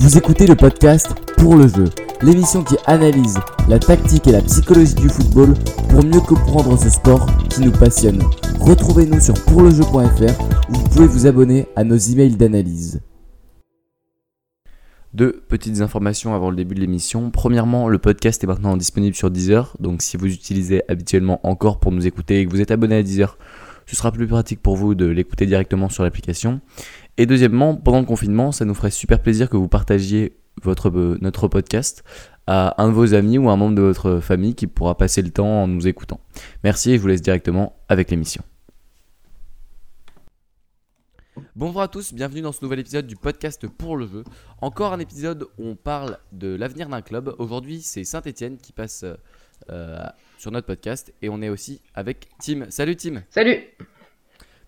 Vous écoutez le podcast Pour le jeu, l'émission qui analyse la tactique et la psychologie du football pour mieux comprendre ce sport qui nous passionne. Retrouvez-nous sur pourlejeu.fr où vous pouvez vous abonner à nos emails d'analyse. Deux petites informations avant le début de l'émission. Premièrement, le podcast est maintenant disponible sur Deezer. Donc si vous utilisez habituellement encore pour nous écouter et que vous êtes abonné à Deezer, ce sera plus pratique pour vous de l'écouter directement sur l'application. Et deuxièmement, pendant le confinement, ça nous ferait super plaisir que vous partagiez euh, notre podcast à un de vos amis ou un membre de votre famille qui pourra passer le temps en nous écoutant. Merci et je vous laisse directement avec l'émission. Bonjour à tous, bienvenue dans ce nouvel épisode du podcast pour le jeu. Encore un épisode où on parle de l'avenir d'un club. Aujourd'hui, c'est Saint-Etienne qui passe euh, sur notre podcast et on est aussi avec Tim. Salut Tim Salut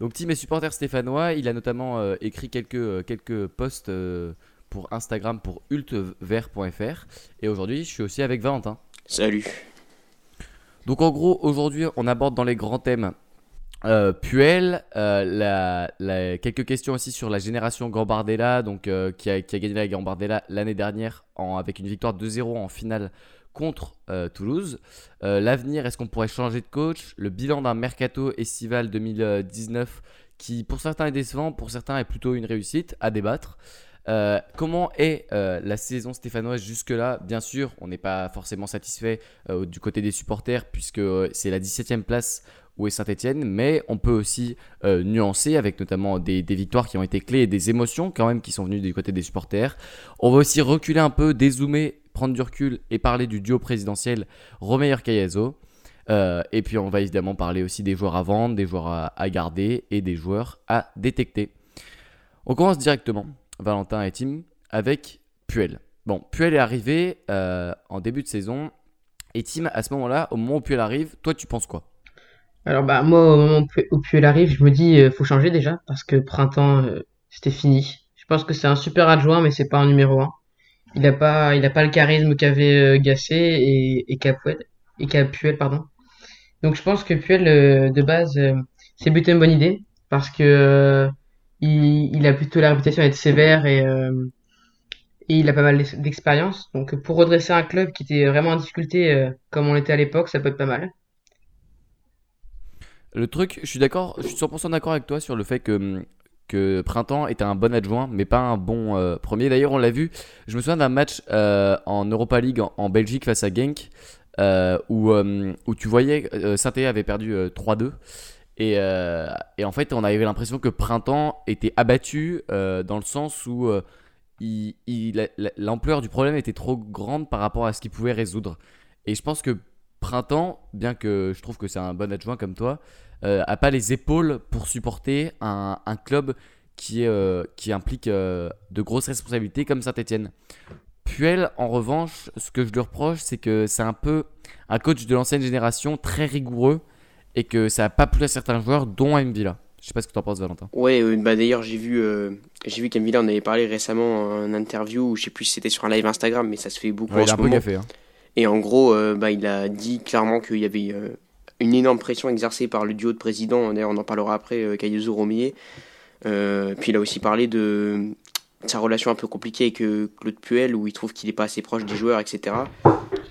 Donc Tim est supporter stéphanois, il a notamment euh, écrit quelques, euh, quelques posts euh, pour Instagram pour ultvert.fr et aujourd'hui je suis aussi avec Valentin. Salut. Donc en gros aujourd'hui on aborde dans les grands thèmes euh, Puel, euh, la- la- quelques questions aussi sur la génération Gambardella, donc, euh, qui, a, qui a gagné la Gambardella l'année dernière en- avec une victoire 2-0 en finale contre euh, Toulouse. Euh, L'avenir, est-ce qu'on pourrait changer de coach? Le bilan d'un mercato estival 2019 qui pour certains est décevant, pour certains est plutôt une réussite, à débattre. Euh, comment est la saison stéphanoise jusque-là? Bien sûr, on n'est pas forcément satisfait du côté des supporters puisque c'est la 17e place où est Saint-Etienne, mais on peut aussi euh, nuancer avec notamment des, victoires qui ont été clés et des émotions quand même qui sont venues du côté des supporters. On va aussi reculer un peu, dézoomer, prendre du recul et parler du duo présidentiel Romeyer-Cayazo. Euh, et puis on va évidemment parler aussi des joueurs à vendre, des joueurs à, à garder et des joueurs à détecter. On commence directement, Valentin et Tim, avec Puel. Bon, Puel est arrivé euh, en début de saison. Et Tim, à ce moment-là, au moment où Puel arrive, toi tu penses quoi? Alors bah moi au moment où Pu- où Puel arrive, je me dis euh, faut changer déjà parce que printemps euh, c'était fini. Je pense que c'est un super adjoint mais c'est pas un numéro un. Il a pas il a pas le charisme qu'avait euh, Gasset et et qu'a Puel et qu'a Puel pardon. Donc je pense que Puel euh, de base euh, c'est plutôt une bonne idée parce que il, il a plutôt la réputation d'être sévère et et il a pas mal d'ex- d'expérience. Donc pour redresser un club qui était vraiment en difficulté comme on l'était à l'époque, ça peut être pas mal. Le truc, je suis d'accord, je suis 100% d'accord avec toi sur le fait que, que Printemps était un bon adjoint, mais pas un bon euh, premier. D'ailleurs, on l'a vu, je me souviens d'un match euh, en Europa League en, Belgique face à Genk, euh, où, euh, où tu voyais Saint-Étienne avait perdu euh, 3-2. Et, et en fait, on avait l'impression que Printemps était abattu dans le sens où euh, il- il- l'ampleur du problème était trop grande par rapport à ce qu'il pouvait résoudre. Et je pense que Printemps, bien que je trouve que c'est un bon adjoint comme toi, euh, a pas les épaules pour supporter un, un club qui, euh, qui implique euh, de grosses responsabilités comme Saint-Etienne. Puel, en revanche, ce que je lui reproche, c'est que c'est un peu un coach de l'ancienne génération très rigoureux et que ça n'a pas plu à certains joueurs, dont à Mvila. Je sais pas ce que tu en penses, Valentin. Ouais, euh, bah d'ailleurs j'ai vu, j'ai vu en avait parlé récemment en interview, ou je sais plus si c'était sur un live Instagram, mais ça se fait beaucoup Ouais, en il a ce un peu hein. Et en gros, euh, bah, il a dit clairement qu'il y avait euh, une énorme pression exercée par le duo de présidents. D'ailleurs, on en parlera après, euh, Caillouzou Romier. Puis il a aussi parlé de sa relation un peu compliquée avec Claude Puel, où il trouve qu'il n'est pas assez proche des joueurs, etc.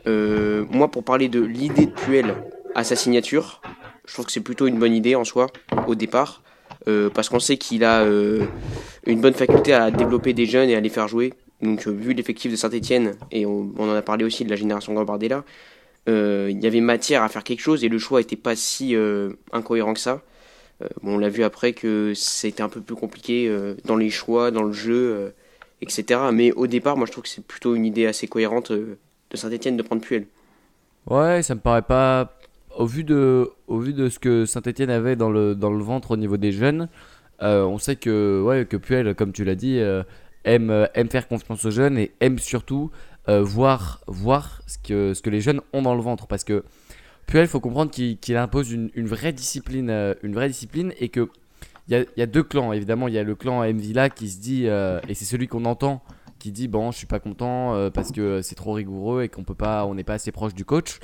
Euh, moi, pour parler de l'idée de Puel à sa signature, je trouve que c'est plutôt une bonne idée en soi, au départ. euh, parce qu'on sait qu'il a une bonne faculté à développer des jeunes et à les faire jouer. Donc, euh, vu l'effectif de Saint-Etienne, et on, en a parlé aussi de la génération Gambardella, euh, il y avait matière à faire quelque chose et le choix n'était pas si euh, incohérent que ça. Bon, on l'a vu après que c'était un peu plus compliqué dans les choix, dans le jeu, etc. Mais au départ, moi je trouve que c'est plutôt une idée assez cohérente de Saint-Etienne de prendre Puel. Ouais, ça me paraît pas. Au vu de, au vu de ce que Saint-Etienne avait dans le, dans le ventre au niveau des jeunes, on sait que, ouais, que Puel, comme tu l'as dit, aime, euh, aime faire confiance aux jeunes et aime surtout euh, voir, voir ce, que, ce que les jeunes ont dans le ventre. Parce que Puel, il faut comprendre qu'il impose une, vraie discipline, euh, une vraie discipline et que il y y a deux clans. Évidemment, il y a le clan Mvila qui se dit, et c'est celui qu'on entend, qui dit bon, je suis pas content parce que c'est trop rigoureux et qu'on peut pas, on n'est pas assez proche du coach.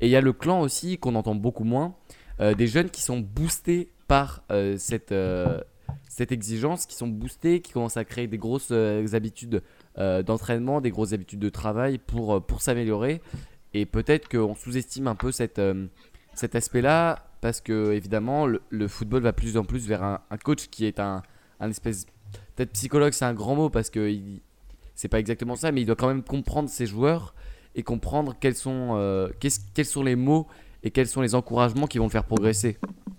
Et il y a le clan aussi qu'on entend beaucoup moins, des jeunes qui sont boostés par cette, cette exigence, qui sont boostés, qui commencent à créer des grosses euh, habitudes euh, d'entraînement, des grosses habitudes de travail pour, euh, pour s'améliorer. Et peut-être qu'on sous-estime un peu cette, cet aspect-là parce que évidemment le, football va plus en plus vers un, coach qui est un, un espèce peut-être psychologue c'est un grand mot parce que c'est pas exactement ça mais il doit quand même comprendre ses joueurs et comprendre quels sont quels sont les mots et quels sont les encouragements qui vont le faire progresser.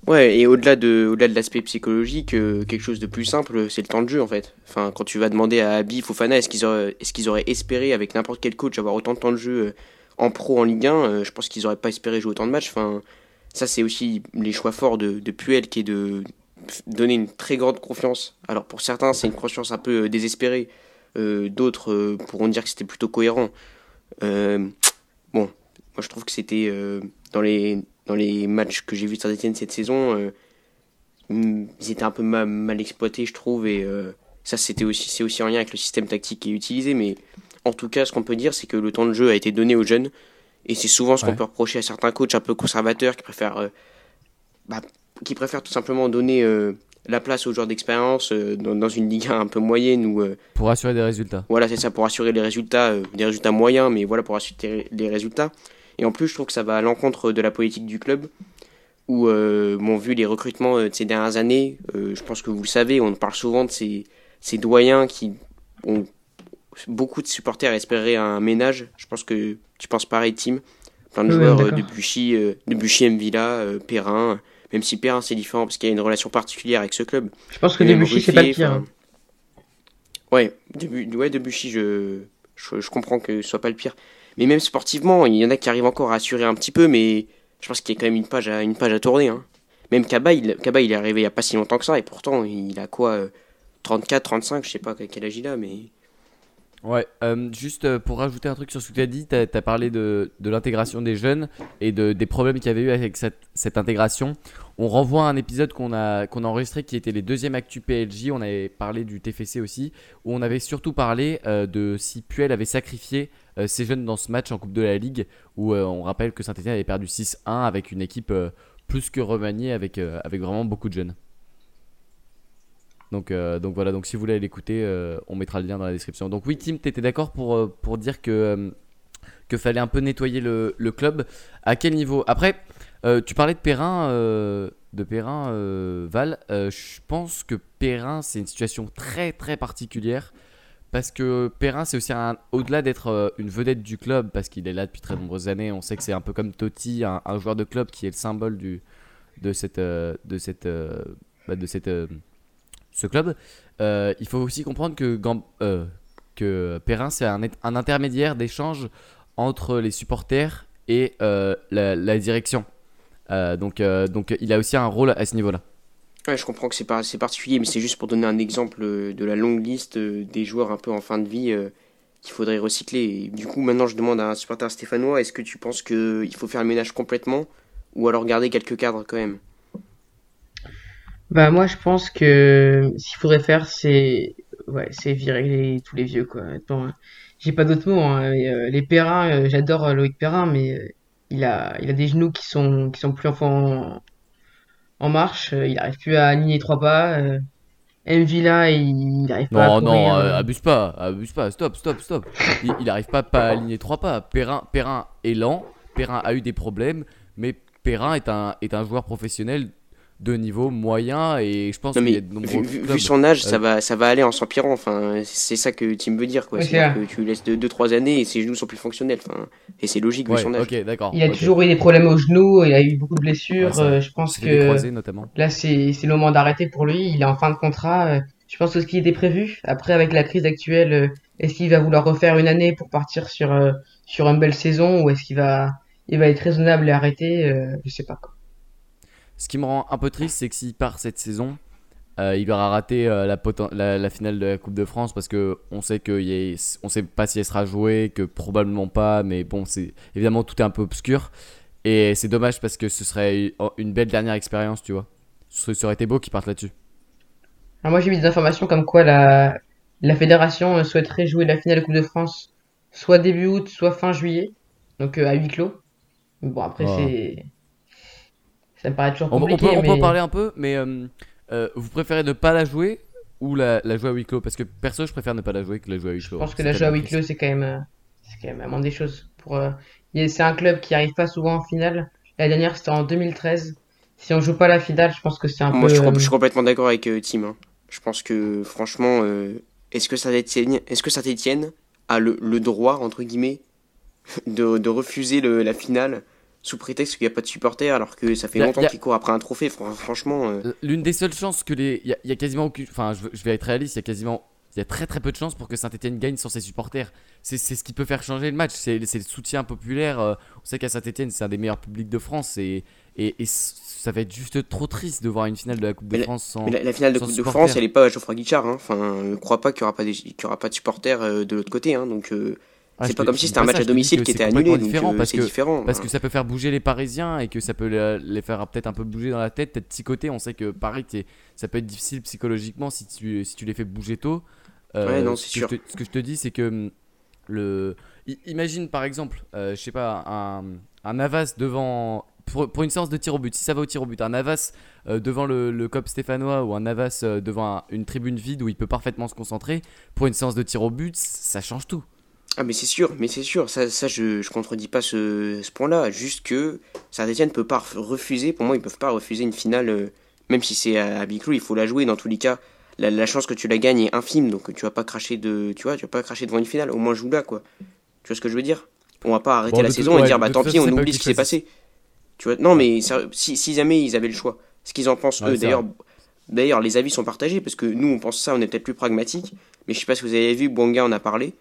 Ouais, et au-delà de, au-delà de l'aspect psychologique, euh, quelque chose de plus simple, c'est le temps de jeu en fait. Enfin, quand tu vas demander à Abi, Fofana, est-ce qu'ils auraient, est-ce qu'ils auraient espéré avec n'importe quel coach avoir autant de temps de jeu euh, en pro, en Ligue 1, euh, je pense qu'ils auraient pas espéré jouer autant de matchs. Enfin, ça c'est aussi les choix forts de, de Puel qui est de donner une très grande confiance. Alors pour certains, c'est une confiance un peu désespérée. D'autres pourront dire que c'était plutôt cohérent. Bon, moi je trouve que c'était dans les dans les matchs que j'ai vus de Saint-Etienne cette saison, euh, mm, ils étaient un peu ma- mal, exploités, je trouve, et euh, ça c'était aussi c'est aussi en lien avec le système tactique qui est utilisé, mais en tout cas, ce qu'on peut dire, c'est que le temps de jeu a été donné aux jeunes, et c'est souvent ce qu'on peut reprocher à certains coachs un peu conservateurs qui préfèrent, euh, bah, qui préfèrent tout simplement donner la place aux joueurs d'expérience euh, dans, dans une ligue un peu moyenne euh, Pour assurer des résultats. voilà, c'est ça, pour assurer les résultats, euh, des résultats moyens, mais voilà, pour assurer les résultats. Et en plus, je trouve que ça va à l'encontre de la politique du club, où, euh, bon, vu les recrutements euh, de ces dernières années, euh, je pense que vous le savez, on parle souvent de ces, ces doyens qui ont beaucoup de supporters espéraient un ménage. Je pense que tu penses pareil, Tim. Plein de Oui, joueurs, euh, d'accord. Debuchy, euh, Debuchy, Mvila, Perrin, même si Perrin c'est différent parce qu'il y a une relation particulière avec ce club. Je pense que Debuchy, c'est pas le pire. enfin, Ouais, Debu- ouais, Debuchy, je, je, je comprends que ce soit pas le pire. Mais même sportivement, il y en a qui arrivent encore à assurer un petit peu, mais je pense qu'il y a quand même une page à, une page à tourner. Hein. Même Kaba il, Kaba, il est arrivé il y a pas si longtemps que ça, et pourtant, il a quoi euh, 34, 35, je sais pas quel âge il a, mais. Ouais, euh, juste euh, pour rajouter un truc sur ce que tu as dit, tu as, parlé de, de l'intégration des jeunes et de, des problèmes qu'il y avait eu avec cette, cette intégration. On renvoie à un épisode qu'on a, a enregistré qui était les deuxièmes Actu PLJ. On avait parlé du TFC aussi, où on avait surtout parlé euh, de si Puel avait sacrifié euh, ces jeunes dans ce match en Coupe de la Ligue, où euh, on rappelle que Saint-Etienne avait perdu 6-1 avec une équipe plus que remaniée, avec, avec vraiment beaucoup de jeunes. Donc, donc voilà, donc si vous voulez l'écouter, on mettra le lien dans la description. Donc oui, Tim, t'étais d'accord pour, pour dire que, que fallait un peu nettoyer le, le club. À quel niveau? Après, euh, tu parlais de Perrin, euh, de Perrin euh, Val. Je pense que Perrin, c'est une situation très très particulière. Parce que Perrin, c'est aussi un, au-delà d'être une vedette du club, parce qu'il est là depuis très nombreuses années. On sait que c'est un peu comme Totti, un, joueur de club qui est le symbole du, de cette, de cette, bah, de cette, ce club. Il faut aussi comprendre que, Gam- que Perrin, c'est un, intermédiaire d'échange entre les supporters et la direction. Euh, donc, euh, donc il a aussi un rôle à ce niveau-là. Ouais, je comprends que c'est pas c'est particulier, mais c'est juste pour donner un exemple euh, de la longue liste des joueurs un peu en fin de vie euh, qu'il faudrait recycler. Et du coup, maintenant, je demande à un supporter stéphanois, est-ce que tu penses qu'il faut faire le ménage complètement ou alors garder quelques cadres quand même? Bah moi je pense que ce qu'il faudrait faire c'est ouais c'est virer les- tous les vieux quoi. Hein. j'ai pas d'autres mots. hein. Et, euh, les Perrin, euh, j'adore euh, Loïc Perrin mais euh, il a il a des genoux qui sont qui sont plus en en marche. Euh, il arrive plus à aligner trois pas. Euh, Mvila il, il arrive pas Non, à non, courir. euh, abuse pas, abuse pas, stop, stop, stop. Il, il arrive pas, pas à aligner trois pas. Perrin, Perrin est lent, Perrin a eu des problèmes, mais Perrin est un, est un joueur professionnel de niveau moyen et je pense Non qu'il y mais a de nombreux vu, vu- clubs. vu son âge, ça Euh, va ça va aller en s'empirant. Enfin, c'est ça que Tim veut dire quoi. C'est que tu laisses 2-3 années et ses genoux sont plus fonctionnels. Enfin, et c'est logique vu son âge. Il a toujours eu des problèmes aux genoux. Il a eu beaucoup de blessures. Ouais, ça- Euh, je pense que croisés notamment. Là, c'est c'est le moment d'arrêter pour lui. Il est en fin de contrat. Euh, Je pense que ce qui était prévu, après avec la crise actuelle, est-ce qu'il va vouloir refaire une année pour partir sur sur une belle saison ou est-ce qu'il va il va être raisonnable et arrêter Je sais pas. quoi. Ce qui me rend un peu triste, c'est que s'il part cette saison, euh, il aura raté euh, la, la, la finale de la Coupe de France parce que on sait que y a- on sait pas si elle sera jouée, que probablement pas, mais bon, c'est évidemment tout est un peu obscur et c'est dommage parce que ce serait une belle dernière expérience, tu vois. Ce été beau qu'il parte là-dessus. Alors moi, j'ai vu des informations comme quoi la la fédération euh, souhaiterait jouer la finale de Coupe de France soit début août, soit fin juillet, donc euh, à huis clos. Bon après Oh. c'est ça me paraît toujours On, on compliqué, peut, on peut en parler un peu, mais euh, euh, vous préférez ne pas la jouer ou la, la jouer à huis clos? Parce que perso, je préfère ne pas la jouer que la jouer à huis clos. Je pense que la jouer à huis clos, c'est quand même, euh, c'est quand même vraiment des choses. Pour, euh, c'est un club qui arrive pas souvent en finale. La dernière, c'était en 2013. Si on joue pas la finale, je pense que c'est un Moi, peu. je, euh, je suis complètement d'accord avec euh, Tim. hein. Je pense que, franchement, euh, est-ce que Saint-Etienne est-ce que Saint-Etienne a le, le droit, entre guillemets, de, de refuser le- la finale? Sous prétexte qu'il n'y a pas de supporters alors que ça fait a- longtemps a- qu'ils courent après un trophée Fran- Franchement, euh, L'une des seules chances que les. Il y, a- il y a quasiment aucune. Enfin, je, je vais être réaliste, il y a quasiment. Il y a très très peu de chances pour que Saint-Etienne gagne sans ses supporters. C'est c'est ce qui peut faire changer le match. C'est le soutien populaire. euh, on sait qu'à Saint-Etienne, c'est un des meilleurs publics de France. Et, et, et ça va être juste trop triste de voir une finale de la Coupe de la- France sans. mais la, la finale de sans Coupe de. France, elle est pas à Geoffroy Guichard. Hein. Enfin, ne crois pas qu'il n'y aura, pas des- qu'il y aura pas de supporters euh, de l'autre côté. Hein. Donc, euh, Ah, c'est pas comme si c'était un match ça, à domicile que qui était annulé. Donc, différent euh, parce que- différent. Parce hein. que ça peut faire bouger les Parisiens et que ça peut le- les faire peut-être un peu bouger dans la tête, peut-être psychoter. On sait que Paris, ça peut être difficile psychologiquement si tu, si tu les fais bouger tôt. Euh, Ouais, non, ce c'est que sûr. je te- ce que je te dis, c'est que hum, le, imagine par exemple, euh, je sais pas, un, un Navas devant. Pour, pour une séance de tir au but, si ça va au tir au but, un Navas euh, devant le, le COP stéphanois ou un Navas devant un- une tribune vide où il peut parfaitement se concentrer, pour une séance de tir au but, ça change tout. Ah mais c'est sûr, mais c'est sûr, ça, ça je, je contredis pas ce, ce point-là, juste que Saint-Etienne peut pas ref- refuser, pour moi ils peuvent pas refuser une finale, euh, même si c'est à, à il faut la jouer dans tous les cas, la, la chance que tu la gagnes est infime, donc tu vas pas cracher de, tu vois, tu vas pas cracher devant une finale, au moins joue-la quoi, tu vois ce que je veux dire? On va pas arrêter Bon, la saison et dire bah tant pis on oublie ce qui s'est passé, tu vois, non mais ça- si, si jamais ils avaient le choix, ce qu'ils en pensent Ouais, eux, d'ailleurs, d'ailleurs les avis sont partagés, parce que nous on pense ça, on est peut-être plus pragmatique, mais je sais pas si vous avez vu, Bouanga en a parlé,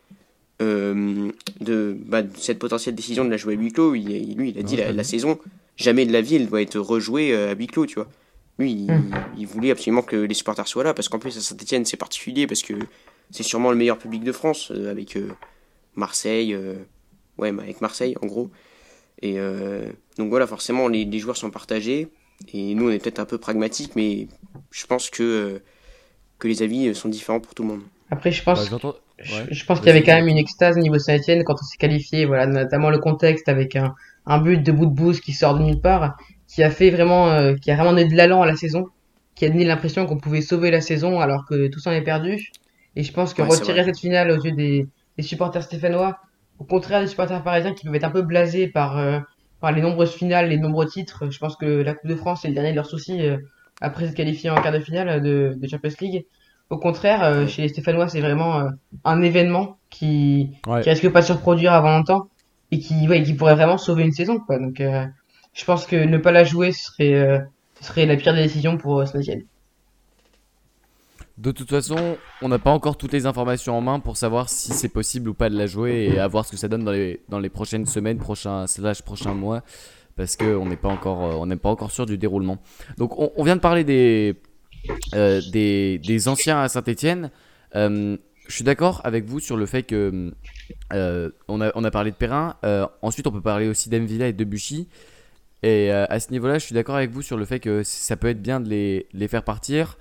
euh, de, bah, de cette potentielle décision de la jouer à huis clos. Il, il- lui, il a dit Ouais, la, saison, jamais de la vie, elle doit être rejouée euh, à huis clos, tu vois. Lui, il, Mm. il voulait absolument que les supporters soient là, parce qu'en plus, à Saint-Etienne, c'est particulier, parce que c'est sûrement le meilleur public de France, euh, avec euh, Marseille, euh, ouais, bah, avec Marseille, en gros. Et euh, donc voilà, forcément, les, les joueurs sont partagés, et nous, on est peut-être un peu pragmatiques, mais je pense que, euh, que les avis sont différents pour tout le monde. Après, je pense, Bah, je, ouais. je pense qu'il y avait quand même une extase au niveau Saint-Etienne quand on s'est qualifié, voilà, notamment le contexte avec un, un but de bout de bouse qui sort de nulle part, qui a fait vraiment, euh, qui a vraiment donné de l'allant à la saison, qui a donné l'impression qu'on pouvait sauver la saison alors que tout s'en est perdu. Et je pense que Ouais, retirer cette finale aux yeux des, des supporters stéphanois, au contraire des supporters parisiens qui peuvent être un peu blasés par, euh, par les nombreuses finales, les nombreux titres, je pense que la Coupe de France est le dernier de leurs soucis euh, après se qualifier en quart de finale de, de Champions League. Au contraire, euh, chez les Stéphanois, c'est vraiment euh, un événement qui, Ouais. qui risque pas de se reproduire avant longtemps et qui, ouais, qui pourrait vraiment sauver une saison, quoi. Donc, euh, je pense que ne pas la jouer, ce serait, euh, ce serait la pire des décisions pour euh. De toute façon, on n'a pas encore toutes les informations en main pour savoir si c'est possible ou pas de la jouer et à voir ce que ça donne dans les, dans les prochaines semaines, prochains, slash prochains mois, parce qu'on n'est pas, encore, on n'est pas encore sûr du déroulement. Donc on, on vient de parler des, euh, des, des anciens à Saint-Etienne. je suis d'accord avec vous sur le fait que euh, on, a, on a parlé de Perrin. Euh, ensuite, on peut parler aussi d'Emvilla et de Buchy. Et euh, à ce niveau-là, je suis d'accord avec vous sur le fait que ça peut être bien de les, les faire partir.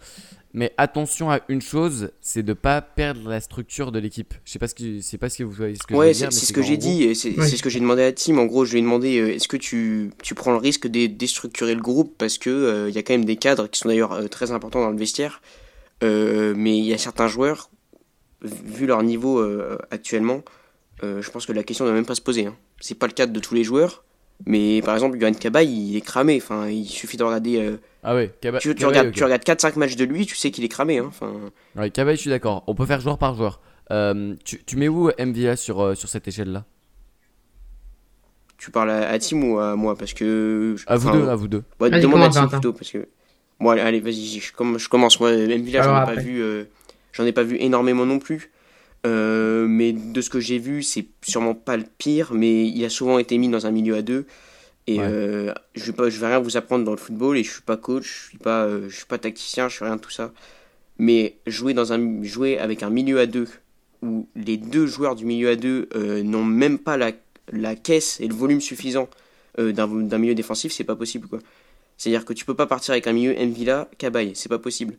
Mais attention à une chose, c'est de pas perdre la structure de l'équipe. Je sais pas ce que, je sais pas ce que vous voyez. Ce que Ouais, c'est dire, mais c'est ce que j'ai dit, et c'est Oui. c'est ce que j'ai demandé à Tim. En gros, je lui ai demandé euh, est-ce que tu, tu prends le risque de déstructurer le groupe parce que euh, il y a quand même des cadres qui sont d'ailleurs euh, très importants dans le vestiaire, Euh, mais il y a certains joueurs, vu leur niveau euh, actuellement, euh, je pense que la question ne doit même pas se poser. Hein. C'est pas le cas de tous les joueurs, mais par exemple, Yohan Cabaye, il est cramé. Enfin, il suffit de regarder. euh, Ah ouais, Kaba- tu, regardes, regardes 4-5 matchs de lui, tu sais qu'il est cramé. Hein. Enfin, Ouais, Cabaye, je suis d'accord. On peut faire joueur par joueur. Euh, tu, tu mets où MVA sur, euh, sur cette échelle-là? Tu parles à, à Tim ou à moi? Parce que. À vous enfin, deux, à vous deux. Ouais, demande à Tim plutôt parce que. Bon, allez, allez, vas-y, je, je commence. Moi, Villa, j'en ai pas vu, euh, j'en ai pas vu énormément non plus. Euh, mais de ce que j'ai vu, c'est sûrement pas le pire, mais il a souvent été mis dans un milieu à deux. Et Ouais. euh, je vais pas, je vais rien vous apprendre dans le football et je suis pas coach, je suis pas, euh, je suis pas tacticien, je suis rien de tout ça. Mais jouer dans un, jouer avec un milieu à deux où les deux joueurs du milieu à deux n'ont même pas la, la caisse et le volume suffisant d'un d'un milieu défensif, c'est pas possible quoi. C'est-à-dire que tu peux pas partir avec un milieu Mvila, Cabaye, c'est pas possible.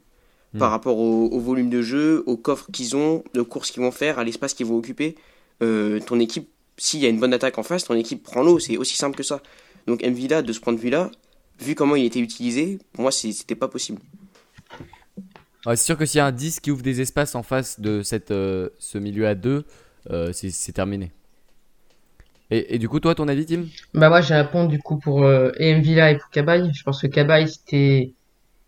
Hmm. Par rapport au, au volume de jeu, au coffre qu'ils ont, aux courses qu'ils vont faire, à l'espace qu'ils vont occuper, euh, ton équipe, s'il y a une bonne attaque en face, ton équipe prend l'eau, c'est aussi simple que ça. Donc Mvila, de ce point de vue-là, vu comment il était utilisé, pour moi c'était pas possible. c'est sûr que s'il y a un 10 qui ouvre des espaces en face de cette, euh, ce milieu à 2, euh, c'est terminé. Et, et, du coup, toi, ton avis, Tim? Bah, moi, j'ai répondu du coup pour euh, Villa et pour Cabaye. Je pense que Cabaye, c'était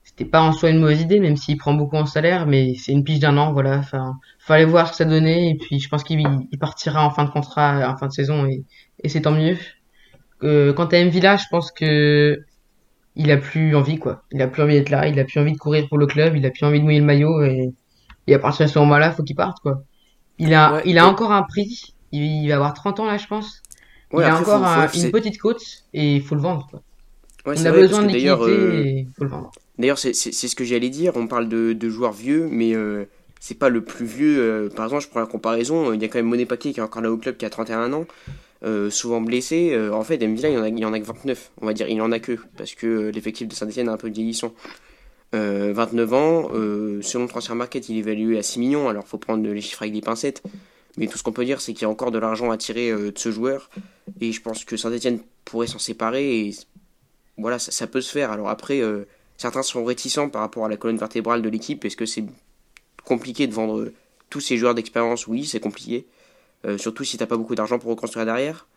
c'était pas en soi une mauvaise idée, même s'il prend beaucoup en salaire, mais c'est une pige d'un an, voilà. Enfin, fallait voir ce que ça donnait, et puis je pense qu'il il partira en fin de contrat, en fin de saison, et, et c'est tant mieux. Euh, quant à M Villa, je pense que il a plus envie, quoi. Il a plus envie d'être là, il a plus envie de courir pour le club, il a plus envie de mouiller le maillot, et, et à partir de ce moment-là, faut qu'il parte, quoi. Il a, Ouais, il a encore un prix, il, il va avoir 30 ans là, je pense. Ouais, il a après, encore faut- un- faut- une petite côte, et il faut le vendre, quoi. On a besoin de liquidité, euh, et il faut le vendre. D'ailleurs, c'est ce que j'allais dire. On parle de, de joueurs vieux, mais euh, c'est pas le plus vieux. euh, par exemple, je prends la comparaison. euh, Il y a quand même Monet Paquet qui est encore là au club, qui a 31 ans, euh, souvent blessé. En fait, Mvila, il y en a, il y en a que 29. On va dire, il en a que parce que l'effectif de Saint-Etienne est un peu vieillissant. Euh, 29 ans, selon le market, il est évalué à 6 millions. Alors, faut prendre les chiffres avec des pincettes. Mais tout ce qu'on peut dire, c'est qu'il y a encore de l'argent à tirer de ce joueur. Et je pense que Saint-Etienne pourrait s'en séparer. Et voilà, ça, peut se faire. Alors après, certains sont réticents par rapport à la colonne vertébrale de l'équipe. Est-ce que c'est compliqué de vendre tous ces joueurs d'expérience? Oui, c'est compliqué. Euh, surtout si t'as pas beaucoup d'argent pour reconstruire derrière.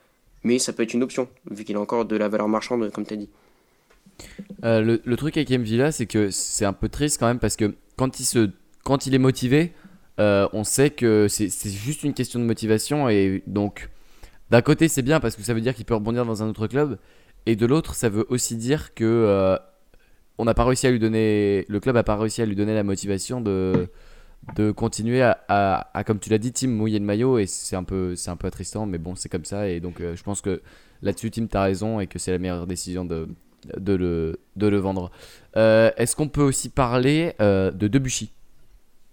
Mais ça peut être une option, vu qu'il a encore de la valeur marchande, comme t'as dit. Euh, le, truc avec M Villa, c'est que c'est un peu triste quand même parce que quand il, se, quand il est motivé, euh, on sait que c'est juste une question de motivation. Et donc, d'un côté, c'est bien parce que ça veut dire qu'il peut rebondir dans un autre club. Et de l'autre, ça veut aussi dire que euh, on n'a pas réussi à lui donner, le club n'a pas réussi à lui donner la motivation de, de continuer à, à- à, comme tu l'as dit, Tim, mouiller le maillot. Et c'est un peu, c'est un peu attristant, mais bon, c'est comme ça. Et donc, euh, je pense que là-dessus, Tim, t'as raison et que c'est la meilleure décision de, de, le, de le vendre. Euh, Est-ce qu'on peut aussi parler euh, de Debuchy?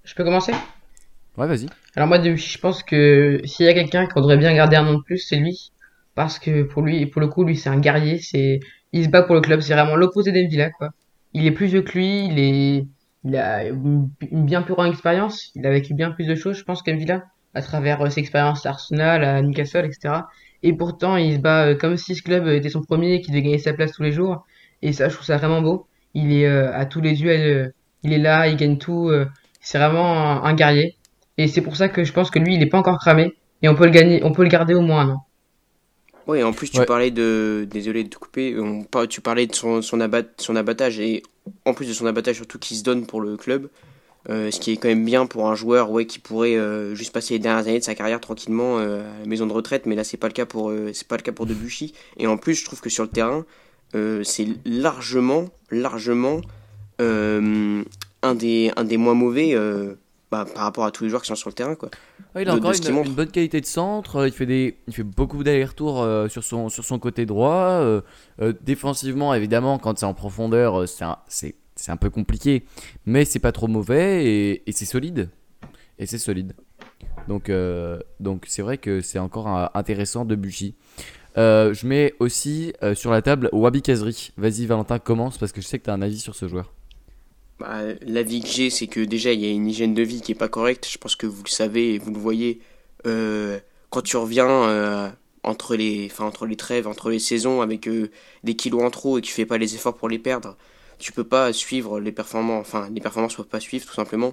Je peux commencer? Ouais, vas-y. Alors moi, Debuchy, je pense que s'il y a quelqu'un qui voudrait bien garder un nom de plus, c'est lui. Parce que pour lui, pour le coup, lui, c'est un guerrier. C'est, il se bat pour le club. C'est vraiment l'opposé d'Envilla, quoi. Il est plus vieux que lui. Il est, il a une, bien plus grande expérience. Il a vécu bien plus de choses, je pense, qu'Envilla, à travers euh, ses expériences à Arsenal, à Newcastle, etc. Et pourtant, il se bat euh, comme si ce club était son premier, et qu'il devait gagner sa place tous les jours. Et ça, je trouve ça vraiment beau. Il est euh, à tous les yeux, euh, il est là, il gagne tout. euh, c'est vraiment un, guerrier. Et c'est pour ça que je pense que lui, il est pas encore cramé. Et on peut le gagner, on peut le garder au moins un an. Ouais, et en plus, tu Ouais. parlais de. Désolé de te couper. On... par- Tu parlais de son, son, abat... son abattage. Et en plus de son abattage, surtout qui se donne pour le club. Euh, ce qui est quand même bien pour un joueur ouais, qui pourrait euh, juste passer les dernières années de sa carrière tranquillement euh, à la maison de retraite. Mais là, c'est pas le cas pour, euh, c'est pas le cas pour Debuchy. Et en plus, je trouve que sur le terrain, euh, c'est largement, largement euh, un, des, un des moins mauvais euh, bah, par rapport à tous les joueurs qui sont sur le terrain. Quoi. Ouais, il a De- encore de une, bonne qualité de centre. euh, Il fait, des, il fait beaucoup d'allers-retours euh, sur, son, sur son côté droit. euh, euh, défensivement, évidemment, quand c'est en profondeur, c'est un, un peu compliqué. Mais c'est pas trop mauvais et, et c'est solide. Et c'est solide. Donc donc c'est vrai que c'est encore un- intéressant de Buchy. Je mets aussi sur la table Wabi Kazri. Vas-y Valentin, commence parce que je sais que tu as un avis sur ce joueur. Bah, L'avis que j'ai, c'est que déjà, il y a une hygiène de vie qui est pas correcte. Je pense que vous le savez et vous le voyez. Euh, quand tu reviens euh, entre, les, entre les trêves, entre les saisons, avec euh, des kilos en trop et que tu fais pas les efforts pour les perdre, tu peux pas suivre les performances. Enfin, les performances peuvent pas suivre, tout simplement.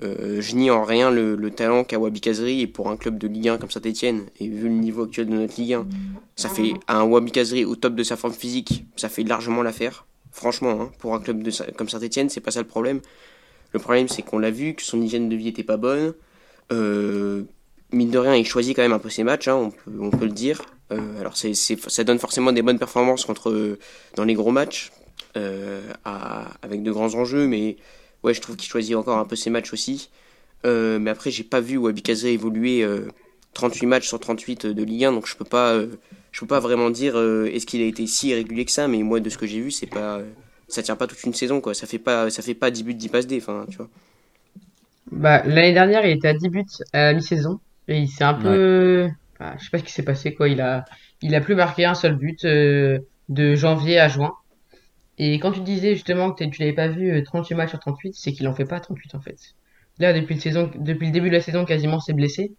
Je nie en rien le, le talent qu'a Wabi Kazri et pour un club de Ligue 1 comme Saint-Etienne, et vu le niveau actuel de notre Ligue 1, ça fait un Wabi Kazri au top de sa forme physique, ça fait largement l'affaire. Franchement, hein, pour un club comme Saint-Etienne, c'est pas ça le problème. Le problème, c'est qu'on l'a vu, que son hygiène de vie était pas bonne. Euh, mine de rien, il choisit quand même un peu ses matchs, hein, on, peut, le dire. Euh, alors, ça donne forcément des bonnes performances dans les gros matchs, euh, avec de grands enjeux, mais ouais, je trouve qu'il choisit encore un peu ses matchs aussi. Mais après, j'ai pas vu Wabi évoluer euh, 38 matchs sur 38 de Ligue 1, donc je peux pas, je peux pas vraiment dire euh, est-ce qu'il a été si irrégulier que ça, mais moi, de ce que j'ai vu, c'est pas, euh, ça tient pas toute une saison, quoi. Ça fait pas, ça fait pas 10 buts, 10 passes D, enfin, tu vois. Bah, l'année dernière, il était à 10 buts à la mi-saison. Et il s'est un peu, bah, je sais pas ce qui s'est passé, quoi. Il a, il a plus marqué un seul but, euh, de janvier à juin. Et quand tu disais justement que tu l'avais pas vu euh, 38 matchs sur 38, c'est qu'il en fait pas 38 en fait. Là, depuis le saison, depuis le début de la saison, quasiment, c'est blessé.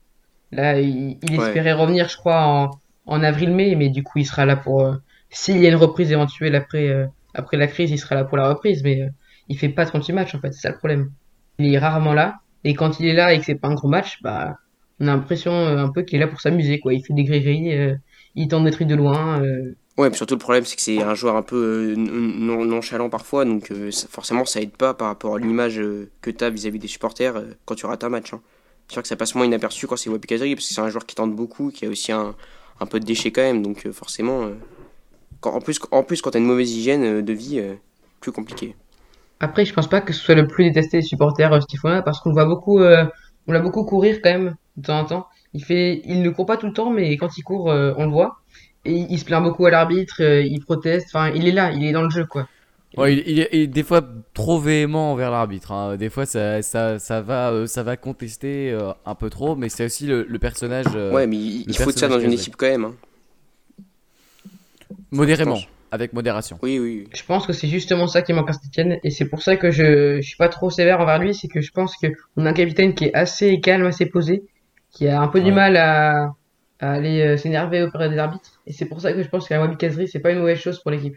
Là, il, il Ouais. espérait revenir, je crois, en, en avril-mai, mais du coup, il sera là pour, euh, s'il y a une reprise éventuelle après, euh, après la crise, il sera là pour la reprise, mais euh, il fait pas 38 matchs en fait, c'est ça le problème. il est rarement là. Et quand il est là et que c'est pas un gros match, bah, on a l'impression euh, un peu qu'il est là pour s'amuser, quoi. Il fait des grégeries, il tente des trucs de loin. Ouais, puis surtout le problème, c'est que c'est un joueur un peu non- nonchalant parfois, donc forcément, ça aide pas par rapport à l'image que tu as vis-à-vis des supporters quand tu rates un match. hein. C'est sûr que ça passe moins inaperçu quand c'est Wabi Kazri, parce que c'est un joueur qui tente beaucoup, qui a aussi un, un peu de déchets quand même, donc euh, forcément, euh, quand- en, plus, en plus, quand tu as une mauvaise hygiène euh, de vie, plus compliqué. Après, je pense pas que ce soit le plus détesté des supporters, Stéphanois, parce qu'on voit beaucoup, on l'a beaucoup courir quand même, de temps en temps. Il fait, il ne court pas tout le temps, mais quand il court, on le voit. Et il se plaint beaucoup à l'arbitre, il proteste, enfin, il est là, il est dans le jeu, quoi. Ouais, il, il est, il est des fois trop véhément envers l'arbitre. hein. Des fois, ça, ça, ça, va, euh, ça va contester euh, un peu trop, mais c'est aussi le, le personnage euh, ouais, mais il, il faut de ça dans une équipe quand même. hein. modérément, avec modération. Oui, oui, oui. Je pense que c'est justement ça qui manque à Saint-Etienne, et c'est pour ça que je, je suis pas trop sévère envers lui, c'est que je pense que on a un capitaine qui est assez calme, assez posé, qui a un peu du mal à, à aller euh, s'énerver auprès des arbitres, et c'est pour ça que je pense qu'un Wabi Kazri, c'est pas une mauvaise chose pour l'équipe.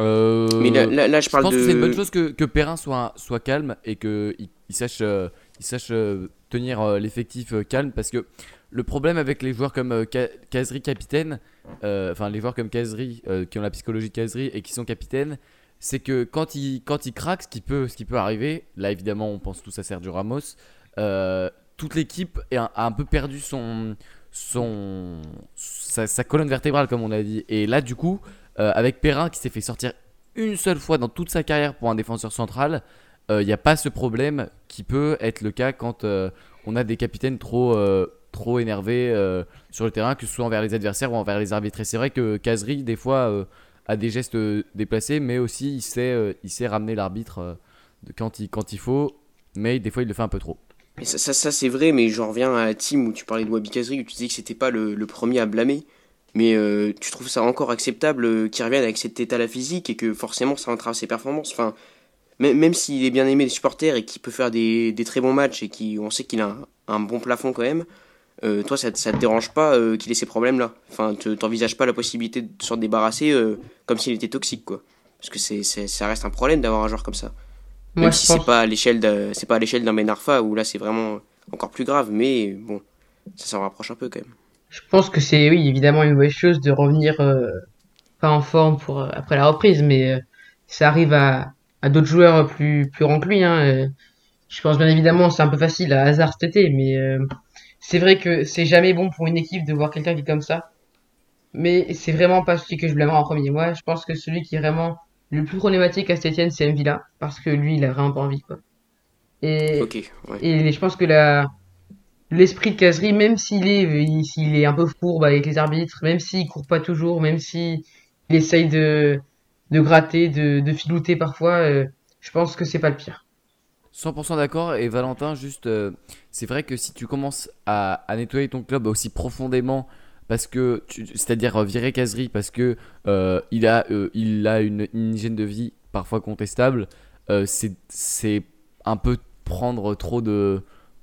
Euh, Mais là, là, là, je pense de. que c'est une bonne chose que, que Perrin soit, soit calme et qu'il il sache, euh, il sache euh, tenir l'effectif calme parce que le problème avec les joueurs comme Ka- Kazri capitaine, enfin les joueurs comme Kazri qui ont la psychologie de Kazri et qui sont capitaines, c'est que quand ils quand il craquent, ce qui peut ce qui peut arriver, là évidemment on pense tous à Sergio Ramos, toute l'équipe a un peu perdu son son sa, sa colonne vertébrale comme on a dit et là du coup euh, avec Perrin qui s'est fait sortir une seule fois dans toute sa carrière pour un défenseur central, il n'y a pas ce problème qui peut être le cas quand euh, on a des capitaines trop, euh, trop énervés euh, sur le terrain, que ce soit envers les adversaires ou envers les arbitres. Et c'est vrai que Kazri, des fois, euh, a des gestes euh, déplacés, mais aussi il sait, euh, il sait ramener l'arbitre euh, quand, il, quand il faut, mais des fois il le fait un peu trop. Ça, c'est vrai, mais j'en reviens à la team où tu parlais de Wabi Kazri, où tu disais que c'était pas le premier à blâmer. Mais euh, tu trouves ça encore acceptable euh, qu'il revienne avec cet état-là physique et que forcément ça entrave ses performances? Enfin, même, même s'il est bien aimé des supporters et qu'il peut faire des, des très bons matchs et qu'on sait qu'il a un, un bon plafond quand même, euh, toi ça, te- ça te dérange pas euh, qu'il ait ces problèmes-là? Enfin, tu t'envisages pas la possibilité de s'en débarrasser comme s'il était toxique, quoi. Parce que c'est, ça reste un problème d'avoir un joueur comme ça. Moi, Même je si c'est pas à l'échelle c'est pas à l'échelle d'un Ben Arfa où là c'est vraiment encore plus grave, mais bon, ça s'en rapproche un peu quand même. Je pense que c'est, oui, évidemment une mauvaise chose de revenir euh, pas en forme pour euh, après la reprise, mais euh, ça arrive à, à d'autres joueurs plus plus grands que lui. Hein, euh. je pense bien évidemment c'est un peu facile à hasard cet été, mais euh, c'est vrai que c'est jamais bon pour une équipe de voir quelqu'un qui est comme ça. Mais c'est vraiment pas celui que je blâmerais en premier. Moi, je pense que celui qui est vraiment le plus problématique à Etienne, c'est Mvila, parce que lui, il a vraiment pas envie, quoi. Et, ouais. et je pense que la, l'esprit de même s'il est, il- s'il est un peu fourbe avec les arbitres, même s'il court pas toujours, même s'il essaye de, de gratter, de, de filouter parfois, euh, je pense que c'est pas le pire. 100% d'accord. Et Valentin, juste, euh, c'est vrai que si tu commences à, nettoyer ton club aussi profondément, parce que, c'est-à-dire virer Kazri, parce que euh, il a, il une, hygiène de vie parfois contestable, c'est, un peu prendre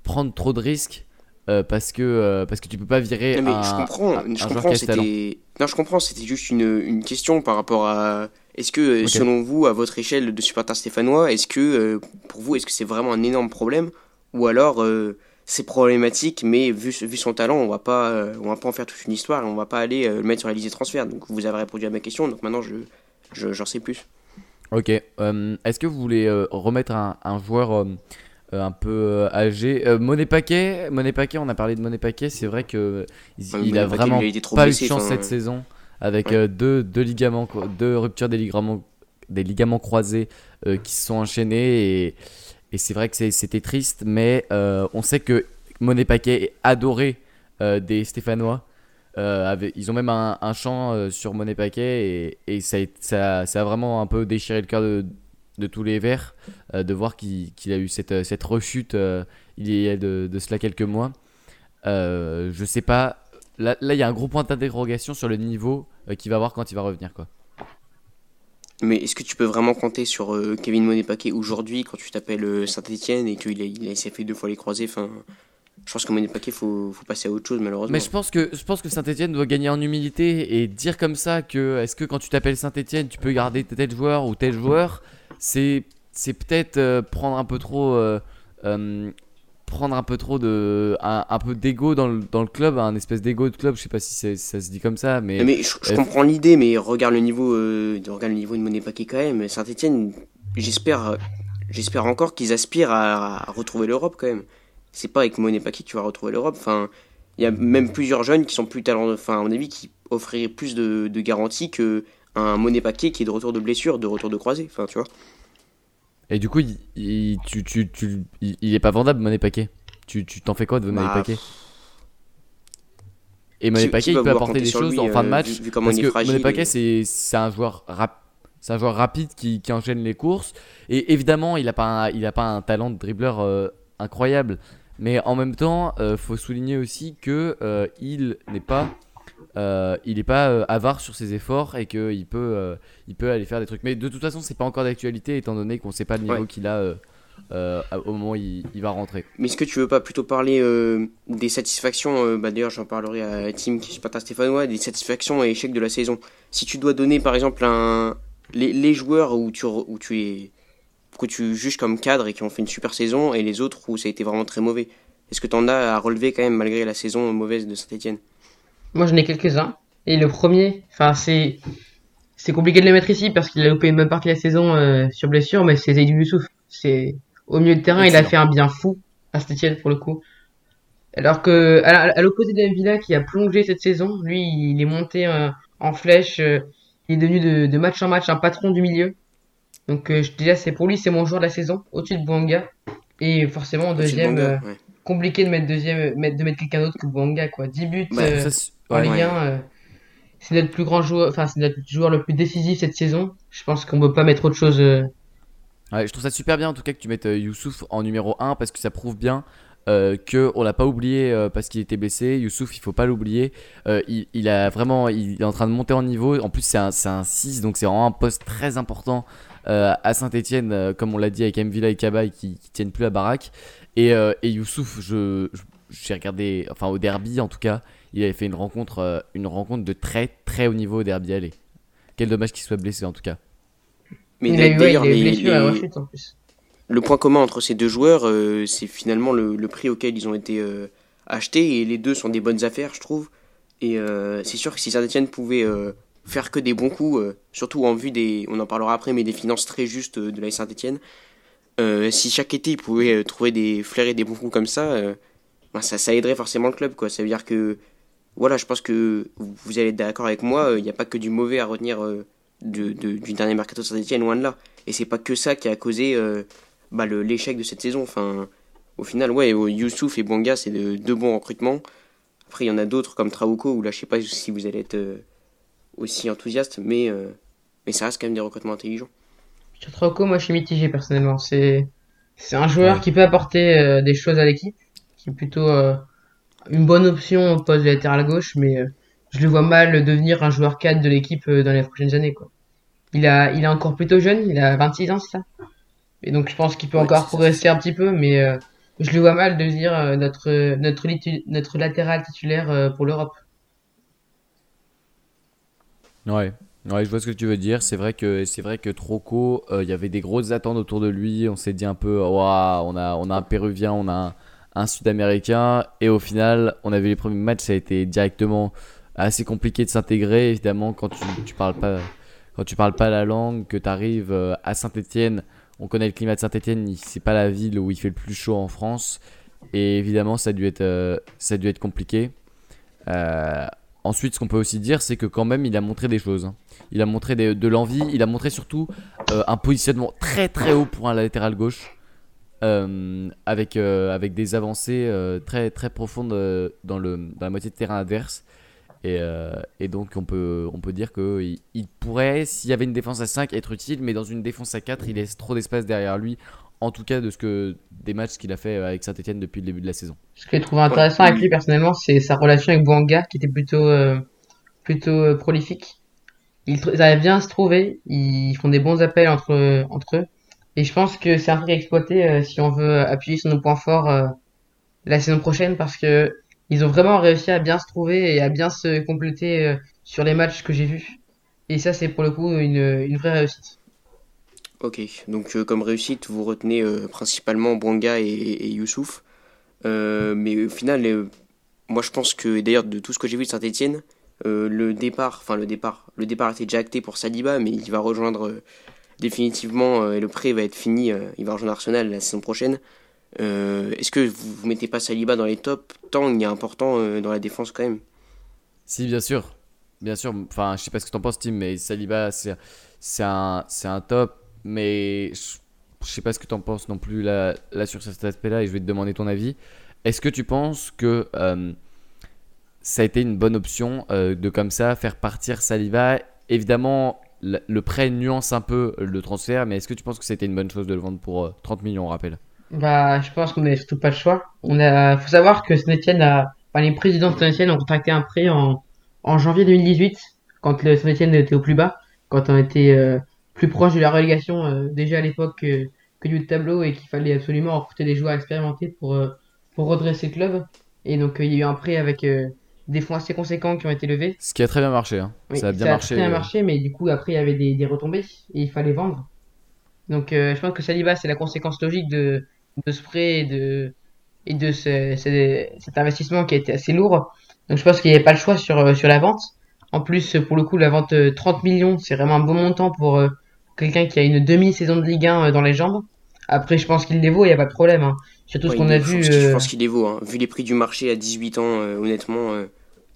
prendre trop de risques. Euh, parce que euh, parce que tu peux pas virer Non, mais un, je comprends, un- je joueur comprends, c'était. Non, je comprends, c'était juste une, une question par rapport à. Est-ce que, euh, selon vous, à votre échelle de supporter stéphanois, est-ce que, euh, pour vous, est-ce que c'est vraiment un énorme problème? Ou alors, c'est problématique, mais vu, vu son talent, on va pas, on va pas en faire toute une histoire et on va pas aller le mettre sur la liste des transferts. Donc, vous avez répondu à ma question, donc maintenant, je, je- j'en sais plus. Ok. Est-ce que vous voulez remettre un, un joueur euh, un peu euh, âgé euh, Monet Paquet, Monet Paquet, on a parlé de Monet Paquet, c'est vrai que il, a Paquet, vraiment il a pas blessé, eu de chance cette saison avec ouais. euh, deux, deux ligaments, deux ruptures des ligaments, des ligaments croisés qui se sont enchaînés et, et c'est vrai que c'était triste, mais on sait que Monet Paquet est adoré des Stéphanois. Euh, avec- ils ont même un, un chant euh, sur Monet Paquet et, ça, ça a vraiment un peu déchiré le cœur de, de tous les Verts euh, de voir qu'il a eu cette, cette rechute euh, il y a de, de cela quelques mois. Euh, je sais pas. Là, là, il y a un gros point d'interrogation sur le niveau euh, qu'il va avoir quand il va revenir. Quoi. Mais est-ce que tu peux vraiment compter sur euh, Kevin Monet-Paquet aujourd'hui quand tu t'appelles Saint-Etienne et qu'il a, il a, fait deux fois les croisés Enfin, je pense que Monet-Paquet, faut, faut passer à autre chose malheureusement. Mais je pense que, je pense que Saint-Etienne doit gagner en humilité et dire comme ça que est-ce que quand tu t'appelles Saint-Etienne, tu peux garder tel joueur ou tel joueur, c'est c'est peut-être euh, prendre un peu trop. euh, euh, prendre un peu trop de. Un, un peu d'ego dans le, dans le club, un espèce d'ego de club, je sais pas si ça se dit comme ça, mais. Mais je, je comprends l'idée, mais regarde le niveau, regarde le niveau de Monet Paquet quand même. Saint-Etienne, j'espère, j'espère encore qu'ils aspirent à, à retrouver l'Europe quand même. C'est pas avec Monet Paquet que tu vas retrouver l'Europe. Enfin, il y a même plusieurs jeunes qui sont plus talentueux, enfin, à mon avis, qui offriraient plus de, de garanties que un Monet Paquet qui est de retour de blessure, de retour de croisé. Enfin, tu vois. Et du coup, il, il- tu, tu, tu, il, est pas vendable, Monet Paquet. Tu tu t'en fais quoi de Monet Bah, Paquet Et Monet Paquet, il peut apporter des choses lui, en fin de euh, match. vu- parce que Monet Paquet, et- c'est un joueur rap. C'est un joueur rapide qui, qui enchaîne les courses. Et évidemment, il n'a pas, un- il a pas un talent de dribbleur euh, incroyable. Mais en même temps, euh, faut souligner aussi que euh, il n'est pas, euh, il est pas euh, avare sur ses efforts et qu'il peut, euh, il peut aller faire des trucs. Mais de toute façon, c'est pas encore d'actualité étant donné qu'on sait pas le niveau Ouais. qu'il a au moment où il, il va rentrer. Mais est-ce que tu veux pas plutôt parler des satisfactions bah, D'ailleurs, j'en parlerai à Tim qui est stéphanois, des satisfactions et échecs de la saison. Si tu dois donner par exemple un les, les joueurs où tu où tu es que tu juges comme cadre et qui ont fait une super saison et les autres où ça a été vraiment très mauvais. Est-ce que tu en as à relever quand même malgré la saison mauvaise de Saint-Etienne? Moi, j'en ai quelques-uns. Et le premier, enfin, c'est c'est compliqué de le mettre ici parce qu'il a loupé une bonne partie de la saison euh, sur blessure, mais c'est Zaidou Youssouf. C'est au milieu de terrain, il a fait un bien fou à Saint-Etienne pour le coup. Alors que à, l'opposé de Villa qui a plongé cette saison, lui, il est monté euh, en flèche. euh, il est devenu de, de match en match un patron du milieu. Donc euh, déjà, c'est pour lui, c'est mon joueur de la saison, au-dessus de Bouanga. Et forcément, en de deuxième, ouais. compliqué de mettre deuxième, de mettre quelqu'un d'autre que Bouanga, quoi. 10 buts. Bah, Ça, en ouais. Ligue ouais. 1, euh, c'est notre plus grand joueur, enfin c'est notre joueur le plus décisif cette saison. Je pense qu'on peut pas mettre autre chose. euh, Ouais, je trouve ça super bien en tout cas que tu mettes euh, Youssouf en numéro 1 parce que ça prouve bien euh, que on l'a pas oublié euh, parce qu'il était blessé. Youssouf, il faut pas l'oublier. Euh, il, il a vraiment, il est en train de monter en niveau. En plus, c'est un, c'est un 6, donc c'est vraiment un poste très important euh, à Saint-Etienne, comme on l'a dit avec Mvila et Cabaye qui, qui tiennent plus la baraque. Et, euh, et Youssouf, je, je- j'ai regardé, enfin au derby en tout cas, il avait fait une rencontre, euh, une rencontre de très très haut niveau au derby aller. Quel dommage qu'il soit blessé en tout cas. Mais il a eu ouais, d'ailleurs, il a eu les- blessure à en plus. le point commun entre ces deux joueurs, euh, c'est finalement le, le prix auquel ils ont été euh, achetés. Et les deux sont des bonnes affaires, je trouve. Et euh, c'est sûr que si Saint-Etienne pouvait euh, faire que des bons coups, euh, surtout en vue des, on en parlera après, mais des finances très justes euh, de la Saint-Etienne, euh, si chaque été ils pouvaient euh, trouver des flairer des bons coups comme ça, euh, ben, ça, ça aiderait forcément le club. Quoi. Ça veut dire que, voilà, je pense que vous allez être d'accord avec moi, euh, il n'y a pas que du mauvais à retenir euh, de, de- du dernier mercato de Saint-Etienne, loin de là. Et c'est pas que ça qui a causé euh, bah, l'échec de cette saison. Enfin, au final, ouais, Youssouf et Bonga, c'est de- deux bons recrutements. Après, il y en a d'autres comme Traouko, où là, je sais pas si vous allez être euh, aussi enthousiaste, mais, euh, mais ça reste quand même des recrutements intelligents. Sur Trauco, moi je suis mitigé personnellement. C'est c'est un joueur Ouais. qui peut apporter euh, des choses à l'équipe, qui est plutôt euh, une bonne option au poste de latéral gauche, mais euh, je le vois mal devenir un joueur cadre de l'équipe euh, dans les prochaines années. Quoi. Il a il est encore plutôt jeune, il a 26 ans, c'est ça? Et donc je pense qu'il peut Ouais, encore ça, progresser un petit peu, mais euh, je le vois mal devenir euh, notre notre notre latéral titulaire euh, pour l'Europe. Ouais. Ouais, je vois ce que tu veux dire. C'est vrai que c'est vrai que Troco, euh, il y avait des grosses attentes autour de lui. On s'est dit un peu, waouh, on a on a un Péruvien, on a un, un Sud-Américain, et au final, on a vu les premiers matchs, ça a été directement assez compliqué de s'intégrer. Évidemment, quand tu, tu parles pas quand tu parles pas la langue, que tu arrives à Saint-Étienne, on connaît le climat de Saint-Étienne, c'est pas la ville où il fait le plus chaud en France, et évidemment, ça a dû être euh, ça a dû être compliqué. Euh, Ensuite, ce qu'on peut aussi dire, c'est que quand même, il a montré des choses. hein. Il a montré de l'envie. Il a montré surtout euh, un positionnement très très haut pour un latéral gauche, euh, avec euh, avec des avancées euh, très très profondes dans le dans la moitié de terrain adverse. Et, et donc on peut on peut dire que il, pourrait, s'il y avait une défense à 5, être utile, mais dans une défense à 4, il laisse trop d'espace derrière lui. En tout cas, de ce que des matchs qu'il a fait avec Saint-Etienne depuis le début de la saison. Ce que j'ai trouvé intéressant avec lui personnellement, c'est sa relation avec Bouanga qui était plutôt plutôt prolifique. Ils, ils arrivent bien à se trouver, ils font des bons appels entre entre eux. Et je pense que c'est un truc à exploiter euh, si on veut appuyer sur nos points forts euh, la saison prochaine parce que ils ont vraiment réussi à bien se trouver et à bien se compléter euh, sur les matchs que j'ai vus. Et ça, c'est pour le coup une, une vraie réussite. Ok, donc comme réussite, vous retenez principalement Bwanga et, Youssouf. Mais au final, moi je pense que, d'ailleurs de tout ce que j'ai vu de Saint-Etienne, le départ, enfin le départ, le départ était déjà acté pour Saliba, mais il va rejoindre définitivement, euh, et le prêt va être fini, euh, il va rejoindre Arsenal la saison prochaine. Euh, Est-ce que vous, vous mettez pas Saliba dans les tops, tant il est important dans la défense quand même? Si, bien sûr. Bien sûr. Enfin, je sais pas ce que t'en penses, Tim, mais Saliba, c'est un, top. Mais je, je sais pas ce que t'en penses non plus là, sur cet aspect-là et je vais te demander ton avis. Est-ce que tu penses que ça a été une bonne option de comme ça faire partir Saliba? Évidemment, le, prêt nuance un peu le transfert, mais est-ce que tu penses que c'était une bonne chose de le vendre pour euh, 30 millions, on rappelle? Bah, je pense qu'on n'avait surtout pas le choix. On a, faut savoir que Saint-Etienne les présidents de Saint-Etienne ont contracté un prêt en, en janvier 2018, quand le était au plus bas, quand on était euh, plus proche de la relégation euh, déjà à l'époque que, que du tableau et qu'il fallait absolument recruter des joueurs expérimentés pour, euh, pour redresser le club. Et donc, euh, il y a eu un prêt avec euh, des fonds assez conséquents qui ont été levés. Ce qui a très bien marché. hein. Oui, ça a bien ça marché. très bien euh, marché, mais du coup, après, il y avait des, des retombées et il fallait vendre. Donc, euh, je pense que Saliba, c'est la conséquence logique de, de ce prêt et de, et de ce, ce- cet investissement qui a été assez lourd. Donc, je pense qu'il n'y avait pas le choix sur, euh, sur la vente. En plus, pour le coup, la vente euh, 30 millions, c'est vraiment un bon montant pour euh, quelqu'un qui a une demi-saison de Ligue 1 euh, dans les jambes. Après, je pense qu'il les vaut, il n'y a pas de problème. hein. Surtout ce qu'on a je vu. pense qu'il- Je euh, pense qu'il les vaut. hein. Vu les prix du marché à 18 ans, euh, honnêtement, euh,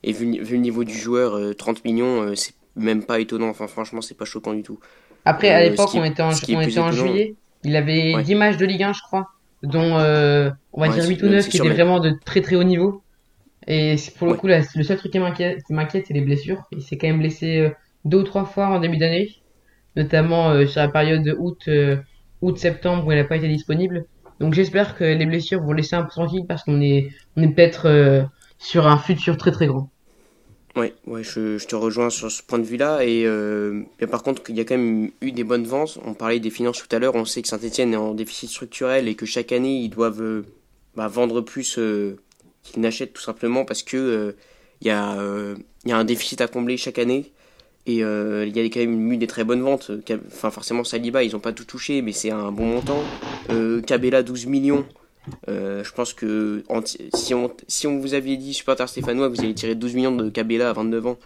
et vu, le- vu le niveau du joueur, euh, 30 millions, euh, c'est même pas étonnant. Enfin, franchement, c'est pas choquant du tout. Après, à Euh, l'époque, on était en, on était en juillet. Il avait Ouais. 10 matchs de Ligue 1, je crois, dont euh, on va Ouais, dire c'est- 8 ou 9 c'est qui étaient vraiment de très très haut niveau. Et pour le Ouais. coup, là, le seul truc qui m'inquiète, qui m'inquiète, c'est les blessures. Il s'est quand même blessé euh, deux ou trois fois en début d'année, notamment euh, sur la période de août, euh, août-septembre où il n'a pas été disponible. Donc j'espère que les blessures vont laisser un peu tranquille parce qu'on est, on est peut-être euh, sur un futur très très grand. Ouais, ouais, je, te rejoins sur ce point de vue-là. Et euh, par contre, il y a quand même eu des bonnes ventes. On parlait des finances tout à l'heure. On sait que Saint-Etienne est en déficit structurel et que chaque année, ils doivent euh, bah, vendre plus euh, qu'ils n'achètent tout simplement parce que euh, il y, y a un déficit à combler chaque année. Et il y a quand même eu des très bonnes ventes. Enfin, forcément, Saliba, ils n'ont pas tout touché, mais c'est un bon montant. Cabella, 12 millions. Euh, je pense que si on, si on vous avait dit, supporter stéphanois, vous allez tirer 12 millions de Cabella à 29 ans,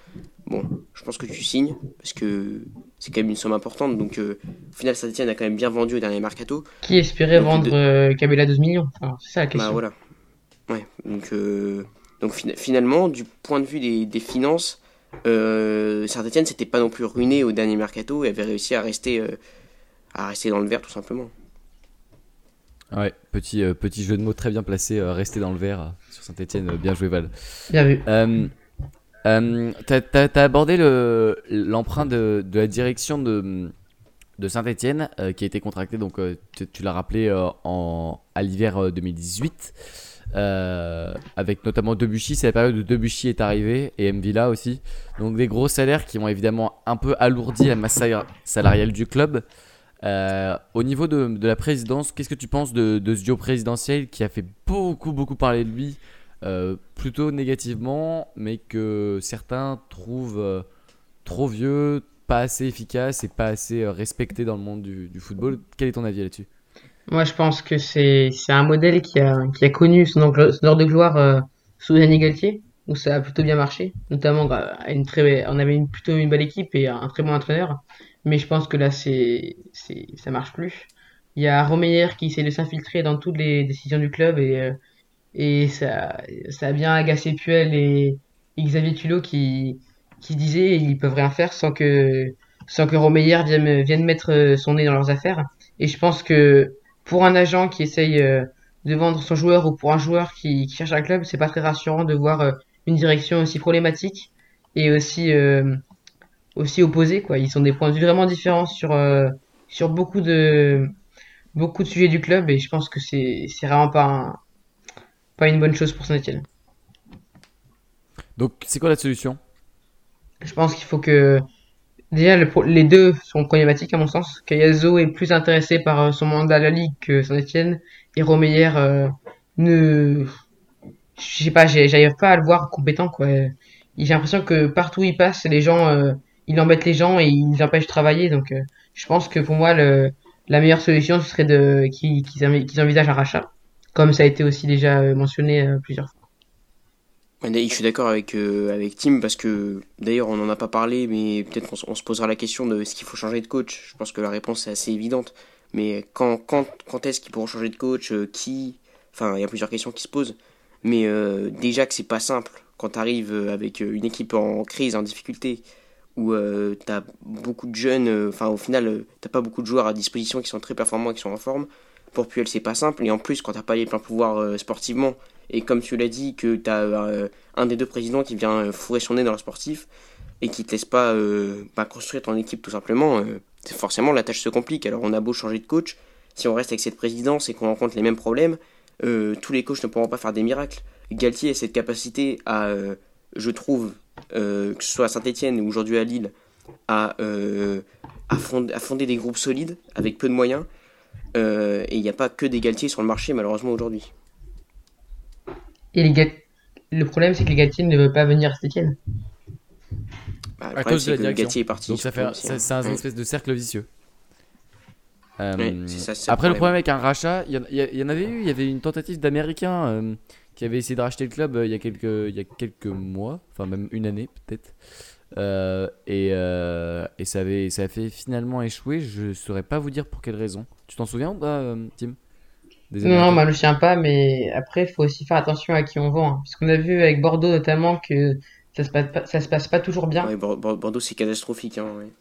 bon, je pense que tu signes, parce que c'est quand même une somme importante. Donc, euh, au final, Saint-Etienne a quand même bien vendu au dernier mercato. Qui espérait Donc, vendre de- euh, Cabella 12 millions? Enfin, c'est ça la Bah question. voilà. Ouais, donc, euh, donc fina- finalement, du point de vue des, des finances, Saint-Etienne s'était pas non plus ruiné au dernier mercato et avait réussi à rester, à rester dans le vert tout simplement. Ouais, petit, euh, petit jeu de mots très bien placé, euh, rester dans le vert euh, sur Saint-Etienne, bien joué Val. Bien vu. Euh, euh, t'as, t'as abordé le, l'emprunt de, de la direction de, de Saint-Etienne qui a été contracté, donc euh, tu, tu l'as rappelé, euh, en, à l'hiver euh, 2018, euh, avec notamment Debuchy. C'est la période où Debuchy est arrivé et Mvila aussi. Donc des gros salaires qui ont évidemment un peu alourdi la masse sal- salariale du club. Euh, au niveau de, la présidence, qu'est-ce que tu penses de, ce duo présidentiel qui a fait beaucoup, beaucoup parler de lui euh, plutôt négativement, mais que certains trouvent euh, trop vieux, pas assez efficace et pas assez respecté dans le monde du, football? Quel est ton avis là-dessus? Moi, je pense que c'est un modèle qui a, qui a connu son, heure de gloire sous Yannick Galtier, où ça a plutôt bien marché. Notamment, une très, on avait une, plutôt une belle équipe et un très bon entraîneur. Mais je pense que là, c'est, c'est, ça marche plus. Il y a Romeyer qui essaie de s'infiltrer dans toutes les décisions du club et, euh, et ça, ça a bien agacé Puel et, Xavier Tulot qui, qui disaient ils peuvent rien faire sans que, sans que Romeyer vienne, vienne mettre euh, son nez dans leurs affaires. Et je pense que pour un agent qui essaye euh, de vendre son joueur ou pour un joueur qui, qui cherche un club, c'est pas très rassurant de voir une direction aussi problématique et aussi euh, aussi opposée quoi. Ils sont des points de vue vraiment différents sur euh, sur beaucoup de beaucoup de sujets du club et je pense que c'est c'est vraiment pas un- pas une bonne chose pour Saint-Etienne. Donc, c'est quoi la solution? Je pense qu'il faut que déjà le les deux sont problématiques à mon sens. Cayazo est plus intéressé par euh, son mandat à la Ligue que Saint-Etienne et Romeyer euh, ne je sais pas, j'arrive pas à le voir compétent quoi. J'ai l'impression que partout où il passe, les gens euh, il embête les gens et il les empêche de travailler donc euh, je pense que pour moi le la meilleure solution, ce serait de qu'ils qu'ils envi- qu'ils envisagent un rachat, comme ça a été aussi déjà euh, mentionné euh, plusieurs fois. Je suis d'accord avec, avec Tim parce que d'ailleurs on n'en a pas parlé, mais peut-être on se posera la question de est-ce qu'il faut changer de coach? Je pense que la réponse est assez évidente. Mais quand, quand, quand est-ce qu'ils pourront changer de coach? Qui? Enfin, il y a plusieurs questions qui se posent. Mais déjà que c'est pas simple quand tu arrives avec une équipe en crise, en difficulté, où euh, tu as beaucoup de jeunes, euh, enfin au final, euh, t'as pas beaucoup de joueurs à disposition qui sont très performants qui sont en forme. Pour Puel, c'est pas simple. Et en plus, quand t'as pas les pleins pouvoirs euh, sportivement, et comme tu l'as dit, que tu as un des deux présidents qui vient fourrer son nez dans le sportif et qui te laisse pas euh, bah, construire ton équipe tout simplement, forcément la tâche se complique. Alors on a beau changer de coach, si on reste avec cette présidence et qu'on rencontre les mêmes problèmes, tous les coachs ne pourront pas faire des miracles. Galtier a cette capacité à, je trouve, euh, que ce soit à Saint-Etienne ou aujourd'hui à Lille, à, euh, à, fonder, à fonder des groupes solides avec peu de moyens. Euh, et il n'y a pas que des Galtier sur le marché malheureusement aujourd'hui. Et les Gal- le problème, c'est que les Galtier ne veulent pas venir à Saint-Etienne. Bah, le À problème, cause de c'est la que direction. Galtier est parti. Donc ça fait, aussi, c'est hein. c'est un Ouais. espèce de cercle vicieux. Euh, Ouais, c'est ça, c'est après, le problème avec un rachat, il y, y y en avait eu, il y avait une tentative d'Américains euh, qui avait essayé de racheter le club euh, il y a quelques, il y a quelques mois, enfin même une année peut-être. Euh, et, euh, et ça avait, ça a fait finalement échouer. Je saurais pas vous dire pour quelle raison. Tu t'en souviens ou pas, Tim? Des Non, moi je me souviens pas, mais après, il faut aussi faire attention à qui on vend. hein. Parce qu'on a vu avec Bordeaux notamment que ça se passe pas, ça se passe pas toujours bien. Ouais, Bor- Bor- Bordeaux, c'est catastrophique. Hein, ouais.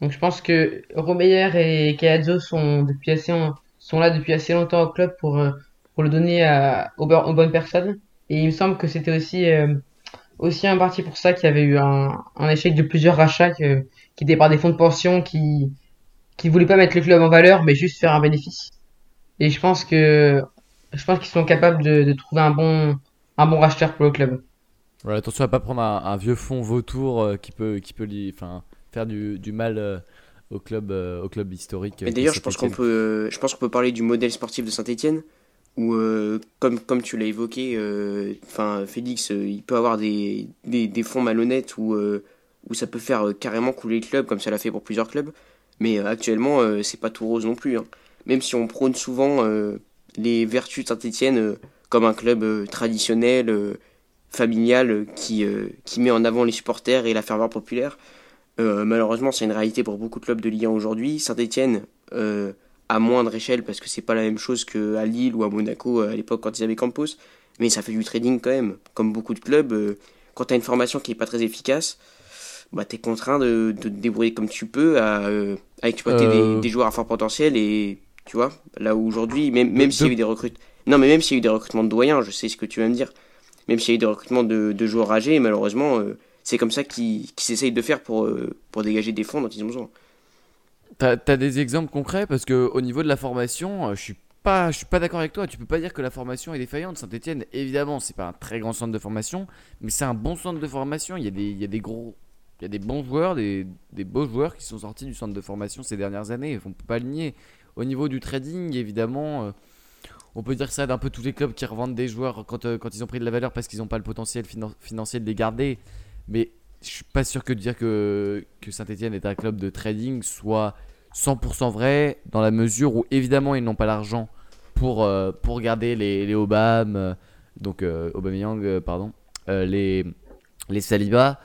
Donc je pense que Romeyer et Caiazzo sont depuis assez sont là depuis assez longtemps au club pour euh, pour le donner à, aux, bo- aux bonnes personnes. Et il me semble que c'était aussi euh, aussi un parti pour ça qu'il y avait eu un, un échec de plusieurs rachats que- qui étaient par des fonds de pension qui qui voulaient pas mettre le club en valeur mais juste faire un bénéfice. Et je pense que je pense qu'ils sont capables de, de trouver un bon un bon racheteur pour le club. Voilà, attention à pas prendre un, un vieux fond vautour euh, qui peut, qui peut li- enfin, faire du, du mal euh, au club, euh, au club historique. Mais d'ailleurs, je pense qu'on Saint-Étienne. peut, je pense qu'on peut parler du modèle sportif de Saint-Etienne, où, euh, comme, comme tu l'as évoqué, euh, Félix, euh, il peut avoir des, des, fonds malhonnêtes où, où ça peut faire carrément couler le club, comme ça l'a fait pour plusieurs clubs. Mais actuellement, c'est pas tout rose non plus. hein. Même si on prône souvent les vertus de Saint-Etienne comme un club traditionnel, familial, qui, qui met en avant les supporters et la ferveur populaire. Malheureusement, c'est une réalité pour beaucoup de clubs de Ligue 1 aujourd'hui. Saint-Etienne, à moindre échelle, parce que c'est pas la même chose qu'à Lille ou à Monaco euh, à l'époque quand ils avaient Campos, mais ça fait du trading quand même. Comme beaucoup de clubs, euh, quand tu as une formation qui est pas très efficace, bah, tu es contraint de, de te débrouiller comme tu peux à, euh, à exploiter Euh. des, des joueurs à fort potentiel et tu vois, là où aujourd'hui, même, même De- s'il y a eu des recrutements. Non, mais même s'il y a eu des recrutements de doyens, je sais ce que tu vas me dire. Même s'il y a eu des recrutements de, de joueurs âgés, malheureusement, euh, c'est comme ça qu'ils qu'ils essayent de faire pour, pour dégager des fonds dont ils ont besoin. T'as as des exemples concrets? Parce que au niveau de la formation, euh, je suis pas, je suis pas d'accord avec toi. Tu peux pas dire que la formation est défaillante. Saint-Etienne, évidemment, c'est pas un très grand centre de formation, mais c'est un bon centre de formation. Il y a des, il y a des gros, il y a des bons joueurs, des, des beaux joueurs qui sont sortis du centre de formation ces dernières années. On peut pas le nier. Au niveau du trading, évidemment, euh, on peut dire ça d'un peu tous les clubs qui revendent des joueurs quand, euh, quand ils ont pris de la valeur parce qu'ils n'ont pas le potentiel finan- financier de les garder. Mais je suis pas sûr que de dire que, que Saint-Etienne est un club de trading soit 100% vrai dans la mesure où évidemment ils n'ont pas l'argent pour, euh, pour garder les, les Obama, euh, donc euh, Aubameyang, euh, pardon, les, les Saliba,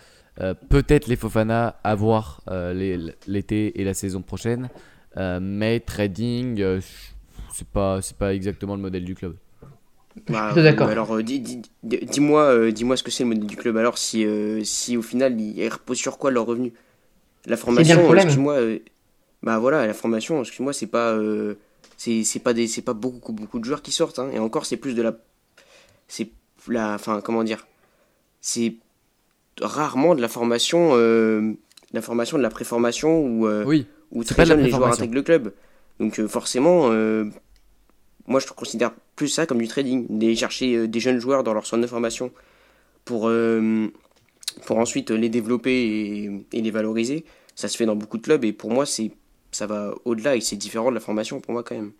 peut-être les Fofana à voir l'été et la saison prochaine, mais trading, c'est pas, pas exactement le modèle du club. Plutôt d'accord. Alors, euh, dis- dis- dis- dis-moi euh, dis-moi ce que c'est le modèle du club. Alors, si, euh, si au final, ils reposent sur quoi leur revenu? La formation, euh, excuse-moi. euh, bah voilà, la formation, excuse-moi, c'est pas. euh, c'est pas, des- c'est pas beaucoup, beaucoup de joueurs qui sortent. hein. Et encore, c'est plus de la. C'est la. Enfin, comment dire? C'est rarement de la formation. euh, la formation, de la préformation ou. euh, Oui, où très jeunes les joueurs intègrent le club. Donc euh, forcément, euh, moi je considère plus ça comme du trading, d'aller chercher euh, des jeunes joueurs dans leur centre de formation pour, euh, pour ensuite les développer et, les valoriser. Ça se fait dans beaucoup de clubs et pour moi c'est ça va au-delà et c'est différent de la formation pour moi quand même.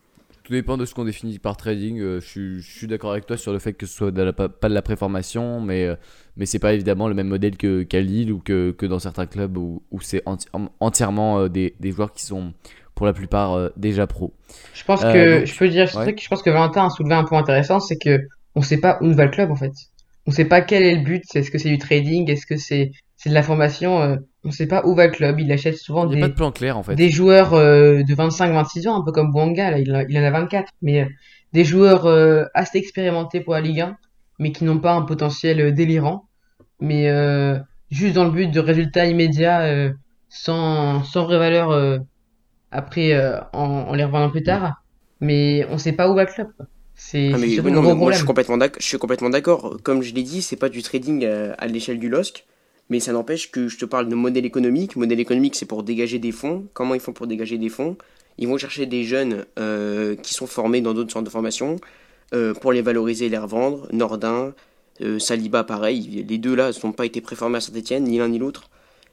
Tout dépend de ce qu'on définit par trading. euh, je suis, d'accord avec toi sur le fait que ce soit pas, de la préformation, mais, euh, mais c'est pas évidemment le même modèle qu'à Lille ou que, dans certains clubs où, où c'est enti- en- entièrement des, des joueurs qui sont pour la plupart déjà pro. Je pense que je peux dire je pense que Valentin a soulevé un point intéressant, c'est que on sait pas où va le club en fait. On sait pas quel est le but. Est-ce que c'est du trading Est-ce que c'est c'est de la formation On On sait pas où va le club. Il achète souvent des pas de plan clair en fait. Des joueurs de 25-26 ans, un peu comme Bouanga, là, il, il en a 24, mais des joueurs assez expérimentés pour la Ligue 1, mais qui n'ont pas un potentiel délirant, mais juste dans le but de résultats immédiats, sans sans vraie valeur après en, les revendant plus tard. Mais on sait pas où va le club. C'est ah, moi, je suis complètement d'accord. Je suis complètement d'accord. Comme je l'ai dit, c'est pas du trading euh, à, l'échelle du LOSC, mais ça n'empêche que je te parle de modèle économique. Modèle économique, c'est pour dégager des fonds. Comment ils font pour dégager des fonds? Ils vont chercher des jeunes euh, qui sont formés dans d'autres sortes de formations euh, pour les valoriser et les revendre. Nordin, Saliba, pareil. Les deux là n'ont pas été préformés à Saint-Etienne, ni l'un ni l'autre.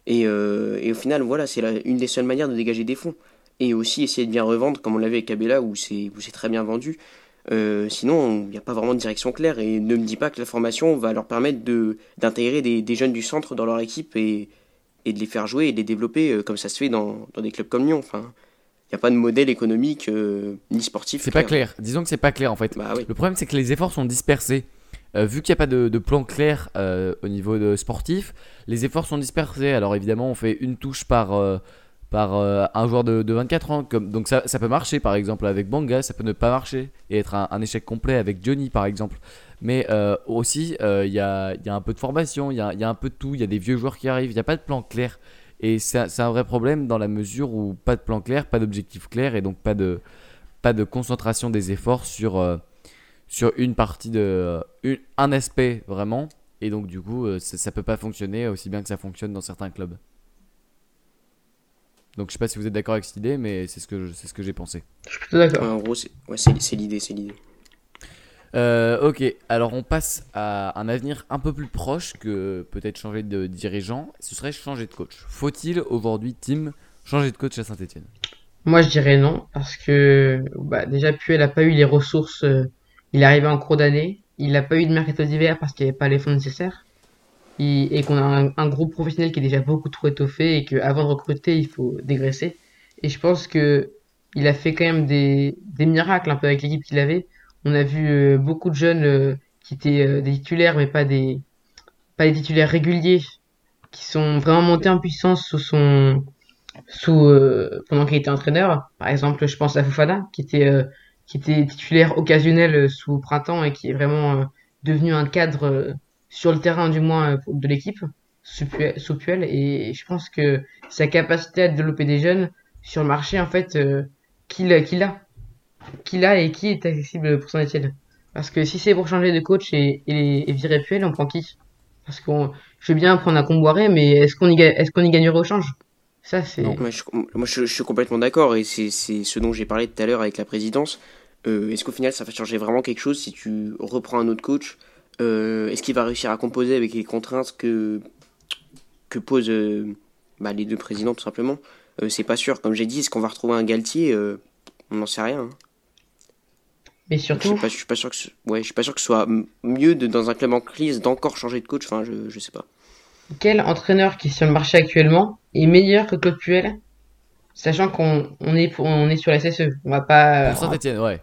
Et, et, au final, voilà, c'est une des seules manières de dégager des fonds. Et aussi essayer de bien revendre, comme on l'avait avec Abella, où c'est très bien vendu. Euh, sinon, il n'y a pas vraiment de direction claire et ne me dis pas que la formation va leur permettre de, d'intégrer des, des, jeunes du centre dans leur équipe et, et de les faire jouer et de les développer euh, comme ça se fait dans, dans des clubs comme Lyon. Enfin, il n'y a pas de modèle économique euh, ni sportif. C'est pas clair. Disons que c'est pas clair en fait. Bah Le problème, c'est que les efforts sont dispersés. vu qu'il n'y a pas de, de plan clair au niveau de sportif, les efforts sont dispersés. Alors évidemment, on fait une touche par par euh, un joueur de, 24 ans. Comme, donc ça, ça, peut marcher par exemple avec Banga, ça peut ne pas marcher et être un, échec complet avec Johnny par exemple. Mais euh, aussi, euh, il y, a, un peu de formation, il y a, un peu de tout, il y a des vieux joueurs qui arrivent, il n'y a pas de plan clair. Et c'est un vrai problème dans la mesure où pas de plan clair, pas d'objectif clair et donc pas de, concentration des efforts sur, une partie de. un aspect vraiment. Et donc du coup, ça, ne peut pas fonctionner aussi bien que ça fonctionne dans certains clubs. Donc je sais pas si vous êtes d'accord avec cette idée, mais c'est ce que c'est ce que j'ai pensé. Je suis plutôt d'accord. en gros, c'est ouais, l'idée, c'est l'idée. Euh, ok, alors on passe à un avenir un peu plus proche que peut-être changer de dirigeant. Ce serait changer de coach. Faut-il aujourd'hui, Tim, changer de coach à Saint-Etienne Moi, je dirais non, parce que bah, déjà, Puel n'a pas eu les ressources. Euh, il est arrivé en cours d'année. Il n'a pas eu de mercato d'hiver parce qu'il n'y avait pas les fonds nécessaires et qu'on a un, groupe professionnel qui est déjà beaucoup trop étoffé et qu'avant de recruter, il faut dégraisser. Et je pense que il a fait quand même des, des miracles un peu avec l'équipe qu'il avait. On a vu euh, beaucoup de jeunes euh, qui étaient euh, des titulaires, mais pas des, pas des titulaires réguliers, qui sont vraiment montés en puissance sous son, sous, pendant qu'il était entraîneur. Par exemple, je pense à Fofana, qui était, qui était titulaire occasionnel sous printemps et qui est vraiment devenu un cadre sur le terrain du moins euh, de l'équipe sous Puel et je pense que sa capacité à développer des jeunes sur le marché en fait euh, qu'il a qu'il a qu'il a et qui est accessible pour son Etienne parce que si c'est pour changer de coach et, et, virer Puel on prend qui? Parce que je veux bien prendre un Comboiré mais est-ce qu'on y qu'on y gagnerait au change? Ça c'est moi, je, suis complètement d'accord et c'est ce dont j'ai parlé tout à l'heure avec la présidence. Euh, est-ce qu'au final ça va changer vraiment quelque chose si tu reprends un autre coach? euh, est-ce qu'il va réussir à composer avec les contraintes que, que posent euh, bah, les deux présidents, tout simplement euh, C'est pas sûr. Comme j'ai dit, est-ce qu'on va retrouver un Galtier On n'en sait rien. Hein. Mais surtout. Je suis pas, sûr que ce, ouais, je suis pas sûr que ce soit mieux de, dans un club en crise d'encore changer de coach. Enfin, je, je sais pas. Quel entraîneur qui est sur le marché actuellement est meilleur que Claude Puel? Sachant qu'on on est, on est sur la SSE. On va pas. On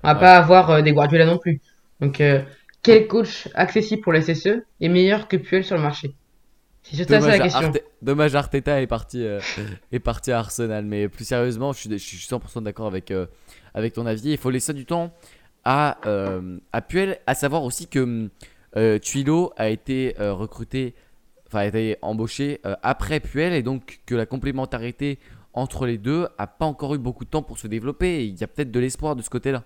va pas avoir des Guardiola non plus. Donc quel coach accessible pour la SSE est meilleur que Puel sur le marché? C'est ça la question. Dommage Arteta est parti, euh, est parti à Arsenal. Mais plus sérieusement, je suis, je suis 100% d'accord avec, euh, avec ton avis. Il faut laisser du temps à, euh, à Puel, à savoir aussi que Tuilo a été recruté, enfin a été embauché après Puel et donc que la complémentarité entre les deux a pas encore eu beaucoup de temps pour se développer. il y a peut-être de l'espoir de ce côté-là.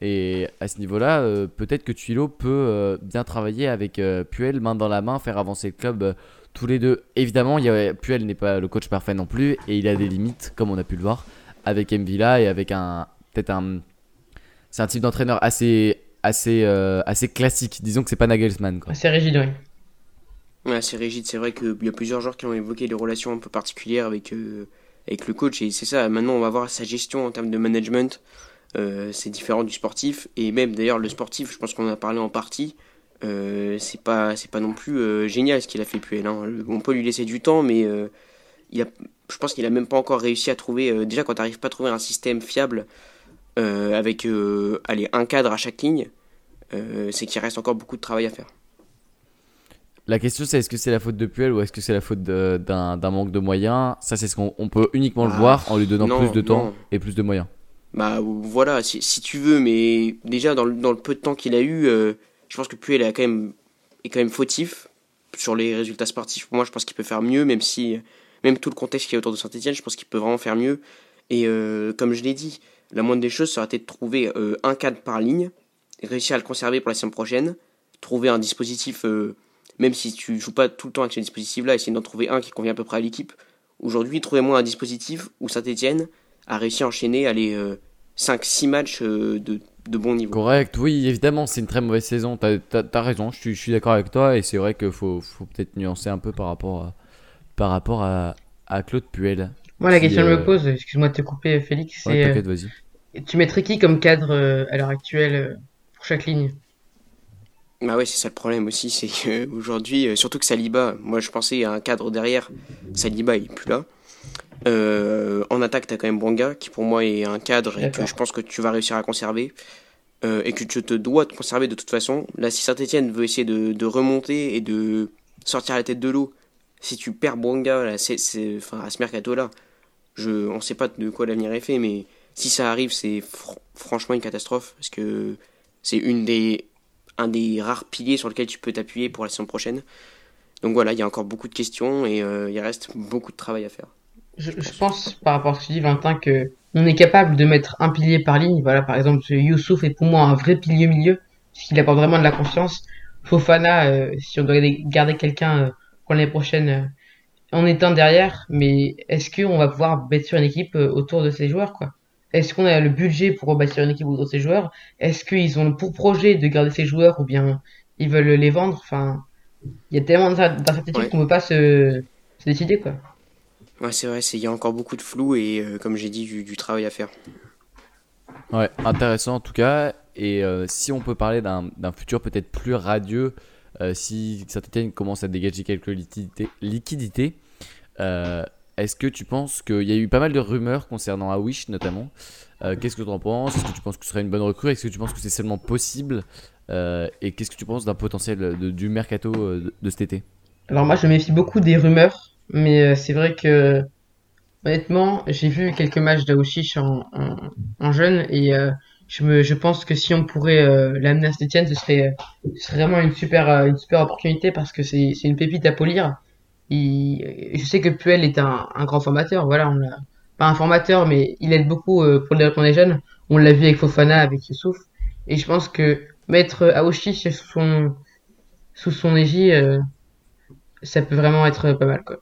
Et à ce niveau-là, euh, peut-être que Tuilo peut euh, bien travailler avec euh, Puel, main dans la main, faire avancer le club tous les deux. Évidemment, il y Puel n'est pas le coach parfait non plus, et il a des limites, comme on a pu le voir, avec Mvila et avec un. Peut-être un. C'est un type d'entraîneur assez, assez, assez classique. Disons que c'est pas Nagelsmann. Quoi. Assez rigide, oui. Ouais, c'est rigide. C'est vrai qu'il y a plusieurs joueurs qui ont évoqué des relations un peu particulières avec, avec le coach, et c'est ça. Maintenant, on va voir sa gestion en termes de management. Euh, c'est différent du sportif et même d'ailleurs le sportif je pense qu'on en a parlé en partie euh, c'est pas c'est pas non plus euh, génial ce qu'il a fait Puel hein. on peut lui laisser du temps mais il a je pense qu'il a même pas encore réussi à trouver. déjà, quand tu n'arrives pas à trouver un système fiable avec allez, un cadre à chaque ligne, c'est qu'il reste encore beaucoup de travail à faire. La question c'est est-ce que c'est la faute de Puel ou est-ce que c'est la faute d'un manque de moyens? Ça c'est ce qu'on peut uniquement le ah, voir en lui donnant plus de temps et plus de moyens. Bah voilà, si, tu veux, mais déjà dans le, peu de temps qu'il a eu, euh, je pense que Puel est quand même, est quand même fautif sur les résultats sportifs. Moi, je pense qu'il peut faire mieux, même si, même tout le contexte qui est autour de Saint-Etienne, je pense qu'il peut vraiment faire mieux. Et euh, comme je l'ai dit, la moindre des choses serait de trouver euh, un cadre par ligne, réussir à le conserver pour la semaine prochaine, trouver un dispositif même si tu joues pas tout le temps avec ce dispositif-là, essayer d'en trouver un qui convient à peu près à l'équipe. Aujourd'hui, trouvez-moi un dispositif où Saint-Etienne a réussi à enchaîner les 5-6 matchs euh, de, de, bon niveau. Correct, oui, évidemment, c'est une très mauvaise saison. Tu as, raison, je suis, d'accord avec toi. Et c'est vrai qu'il faut, faut peut-être nuancer un peu par rapport à, par rapport à, à Claude Puel. Moi, la question que je me euh, pose, excuse-moi de te couper, Félix, c'est. Ouais. Euh, tu mettrais qui comme cadre à l'heure actuelle pour chaque ligne? Bah ouais, c'est ça le problème aussi, c'est qu'aujourd'hui, euh, surtout que Saliba, moi je pensais à un cadre derrière, Saliba il est plus là. Euh, en attaque, t'as quand même Bonga, qui pour moi est un cadre et que je pense que tu vas réussir à conserver. Euh, et que tu te dois de conserver de toute façon. Là, si Saint-Etienne veut essayer de, remonter et de sortir la tête de l'eau, si tu perds Bonga là, c'est, enfin, à ce mercato-là, je, on sait pas de quoi l'avenir est fait, mais si ça arrive, c'est franchement une catastrophe. Parce que c'est une des un des rares piliers sur lequel tu peux t'appuyer pour la saison prochaine. Donc voilà, il y a encore beaucoup de questions et euh, il reste beaucoup de travail à faire. Je, pense, par rapport à ce que tu dis, Valentin, que on est capable de mettre un pilier par ligne. Voilà, par exemple, Youssouf est pour moi un vrai pilier milieu, puisqu'il apporte vraiment de la confiance. Fofana, euh, si on doit garder quelqu'un euh, pour l'année prochaine, en étant derrière, mais est-ce qu'on va pouvoir bâtir une équipe autour de ces joueurs, quoi? Est-ce qu'on a le budget pour rebâtir une équipe autour de ces joueurs? Est-ce qu'ils ont pour projet de garder ces joueurs ou bien ils veulent les vendre? Enfin, il y a tellement d'incertitudes qu'on ne peut pas se, décider, quoi. Ouais, c'est vrai, il y a encore beaucoup de flou et, euh, comme j'ai dit, du, travail à faire. Ouais, intéressant en tout cas. Et euh, si on peut parler d'un futur peut-être plus radieux, euh, si Saint-Etienne commence à dégager quelques liquidités, liquidités est-ce que tu penses qu'il y a eu pas mal de rumeurs concernant Awish notamment? Euh, Qu'est-ce que tu en penses? Est-ce que tu penses que ce serait une bonne recrue? Est-ce que tu penses que c'est seulement possible? Euh, Et qu'est-ce que tu penses d'un potentiel du mercato euh, de, cet été? Alors moi je me méfie beaucoup des rumeurs, mais c'est vrai que honnêtement j'ai vu quelques matchs d'Awish en, en, jeune et je, me, je pense que si on pourrait l'amener à Stétienne, ce serait, ce serait vraiment une super, une super opportunité parce que c'est une pépite à polir je sais que Puel est un, grand formateur, voilà, on a, pas un formateur, mais il aide beaucoup euh, pour le développement des jeunes. On l'a vu avec Fofana, avec Youssouf. Et je pense que mettre Aoshi sous son, sous son égide, euh, ça peut vraiment être pas mal, quoi.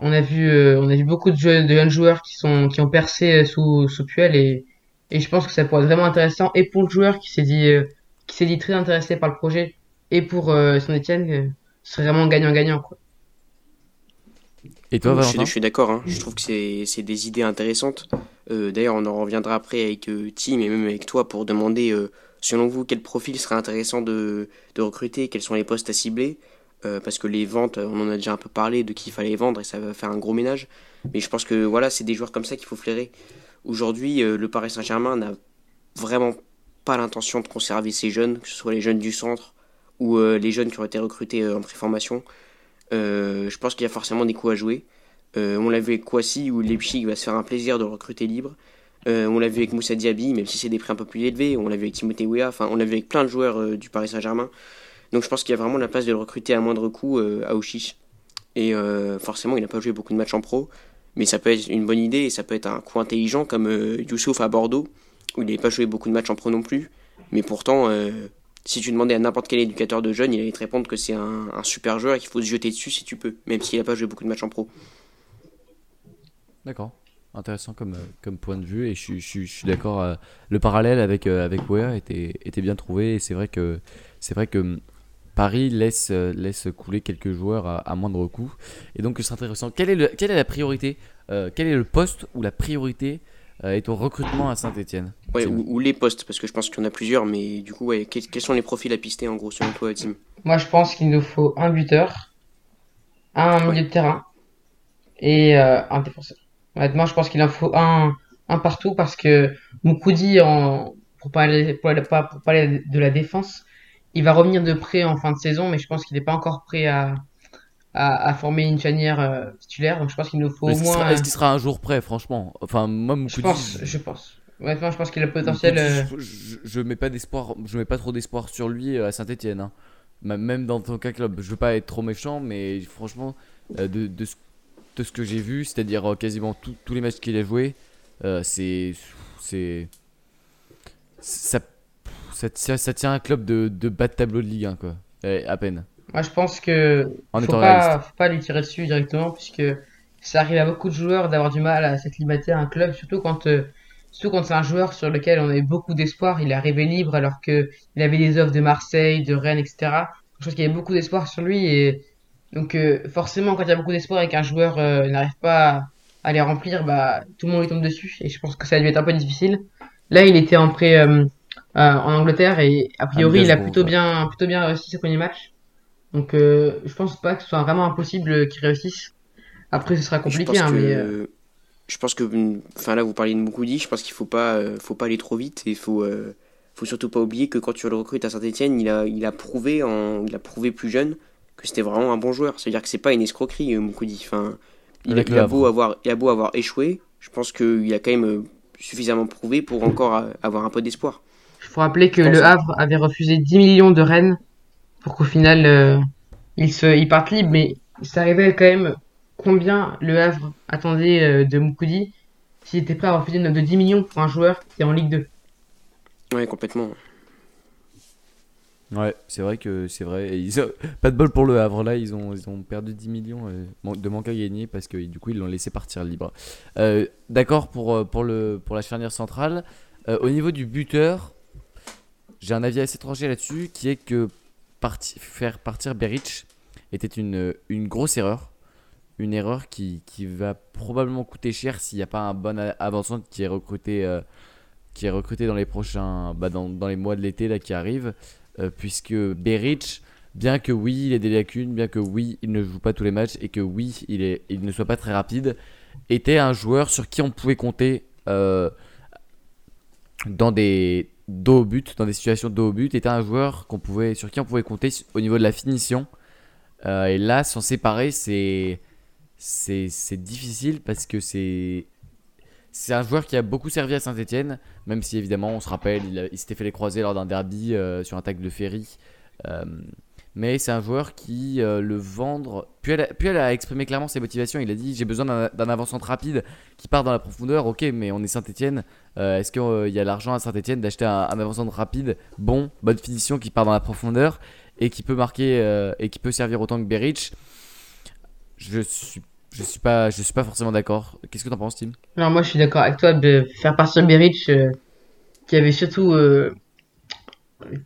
On a vu, euh, on a vu beaucoup de, jeunes, de jeunes joueurs qui sont, qui ont percé sous, sous Puel et, et je pense que ça pourrait être vraiment intéressant et pour le joueur qui s'est dit, qui s'est dit très intéressé par le projet et pour son Etienne, ce serait vraiment gagnant-gagnant, quoi. Et toi, Je suis, d'accord, hein. je trouve que c'est des idées intéressantes. Euh, d'ailleurs, on en reviendra après avec euh, Tim et même avec toi pour demander, euh, selon vous, quel profil serait intéressant de, de recruter, quels sont les postes à cibler. Parce que les ventes, on en a déjà un peu parlé de qui il fallait vendre et ça va faire un gros ménage. Mais je pense que voilà, c'est des joueurs comme ça qu'il faut flairer. Aujourd'hui, le Paris Saint-Germain n'a vraiment pas l'intention de conserver ces jeunes, que ce soit les jeunes du centre ou les jeunes qui ont été recrutés en préformation. Euh, je pense qu'il y a forcément des coups à jouer. Euh, on l'a vu avec Kwasi où Leipzig va se faire un plaisir de recruter libre. Euh, on l'a vu avec Moussa Diaby, même si c'est des prix un peu plus élevés. On l'a vu avec Timothée Weah. Enfin, on l'a vu avec plein de joueurs du Paris Saint-Germain. Donc je pense qu'il y a vraiment la place de le recruter à moindre coût à Ouchiche. Et forcément, il n'a pas joué beaucoup de matchs en pro. Mais ça peut être une bonne idée et ça peut être un coup intelligent comme Youssouf à Bordeaux, où il n'avait pas joué beaucoup de matchs en pro non plus. Mais pourtant, si tu demandais à n'importe quel éducateur de jeunes, il allait te répondre que c'est un, super joueur et qu'il faut se jeter dessus si tu peux, même s'il n'a pas joué beaucoup de matchs en pro. D'accord. Intéressant comme, euh, comme point de vue et je, je, suis d'accord. Euh, le parallèle avec, euh, avec était, était bien trouvé et c'est vrai que, c'est vrai que Paris laisse, laisse couler quelques joueurs à, moindre coût. Et donc c'est intéressant. Quelle est, le, quelle est la priorité Quel est le poste ou la priorité euh, et ton recrutement à Saint-Etienne Ouais, ou, les postes, parce que je pense qu'il y en a plusieurs, mais du coup, ouais, quels, sont les profils à pister en gros selon toi, Tim? Moi, je pense qu'il nous faut un buteur, un milieu de terrain et euh, un défenseur. Honnêtement, je pense qu'il en faut un, un partout parce que Moukoudi, en, pour parler, pour, pour parler de la défense, il va revenir de près en fin de saison, mais je pense qu'il n'est pas encore prêt à, à, former une charnière euh, titulaire. Donc je pense qu'il nous faut au moins. Est-ce qu'il sera un jour prêt, franchement? Enfin, moi, Moukoudi, Je pense, je pense. Honnêtement, je pense qu'il a le potentiel. Euh, je, je, mets pas d'espoir, je mets pas trop d'espoir sur lui euh, à Saint-Etienne. Hein. Même dans ton cas club. Je veux pas être trop méchant, mais franchement, de, de, ce, que j'ai vu, c'est-à-dire quasiment tous les matchs qu'il a joué, c'est. C'est. Ça, ça, tient un club de, de bas de tableau de Ligue 1, quoi. à peine. Moi, je pense que faut pas, faut pas lui tirer dessus directement, puisque ça arrive à beaucoup de joueurs d'avoir du mal à s'acclimater à un club, surtout quand, euh, surtout quand c'est un joueur sur lequel on avait beaucoup d'espoir. Il est arrivé libre alors que il avait des offres de Marseille, de Rennes, etc. Je pense qu'il y avait beaucoup d'espoir sur lui et donc euh, forcément quand il y a beaucoup d'espoir et qu'un joueur euh, n'arrive pas à les remplir, bah tout le monde lui tombe dessus et je pense que ça a dû être un peu difficile. Là, il était en prêt en Angleterre et a priori, il a plutôt bien, plutôt bien réussi ses premiers matchs. Donc euh, je pense pas que ce soit vraiment impossible qu'ils réussissent. Après, ce sera compliqué, je pense hein, que, mais. Euh, je pense que, enfin là, vous parlez de Moukoudi, je pense qu'il faut pas, euh, faut pas aller trop vite et il faut, faut surtout pas oublier que quand tu le recrutes à Saint-Etienne, il a, il a prouvé en, il a prouvé plus jeune que c'était vraiment un bon joueur. C'est-à-dire que c'est pas une escroquerie, Moukoudi. Enfin, il, a, beau avoir, il a beau avoir échoué, je pense qu'il a quand même suffisamment prouvé pour encore avoir un peu d'espoir. Il faut rappeler que Le Havre avait refusé 10 millions de Rennes pour qu'au final euh, il se, il parte libre. Mais ça révèle quand même combien le Havre attendait euh, de Moukoudi s'il était prêt à refuser une note de 10 millions pour un joueur qui est en Ligue 2. Ouais, complètement. Ouais, c'est vrai que c'est vrai. ils Pas de bol pour le Havre là, ils ont, ils ont perdu 10 millions euh, de manque à gagner parce que du coup ils l'ont laissé partir libre. D'accord pour, pour, le, pour la charnière centrale. au niveau du buteur, j'ai un avis assez tranché là-dessus qui est que faire partir Beric était une, grosse erreur. Une erreur qui, va probablement coûter cher s'il n'y a pas un bon avançant qui est recruté, euh, qui est recruté dans les prochains, bah dans, les mois de l'été qui arrivent, euh, puisque Beric, bien que oui il ait des lacunes, bien que oui il ne joue pas tous les matchs et que oui il, est, il ne soit pas très rapide, était un joueur sur qui on pouvait compter euh, dans des dos au but, dans des situations dos au but, était un joueur qu'on pouvait, sur qui on pouvait compter au niveau de la finition. Euh, et là, s'en séparer, c'est, difficile parce que c'est, c'est un joueur qui a beaucoup servi à Saint-Etienne, même si évidemment, on se rappelle, il, s'était fait les croiser lors d'un derby euh, sur un tag de Ferry. Euh, mais c'est un joueur qui euh, le vendre. Puis elle, puis elle, a exprimé clairement ses motivations. Il a dit J'ai besoin d'un avançant rapide qui part dans la profondeur. Ok, mais on est Saint-Etienne. Euh, est-ce qu'il euh, y a l'argent à Saint-Etienne d'acheter un, un, rapide, bon, bonne finition, qui part dans la profondeur et qui peut marquer et qui peut servir autant que Beric? Je suis. Je suis pas, je suis pas forcément d'accord. Qu'est-ce que tu en penses, Tim? Alors moi, je suis d'accord avec toi de faire partir Beric, qui avait surtout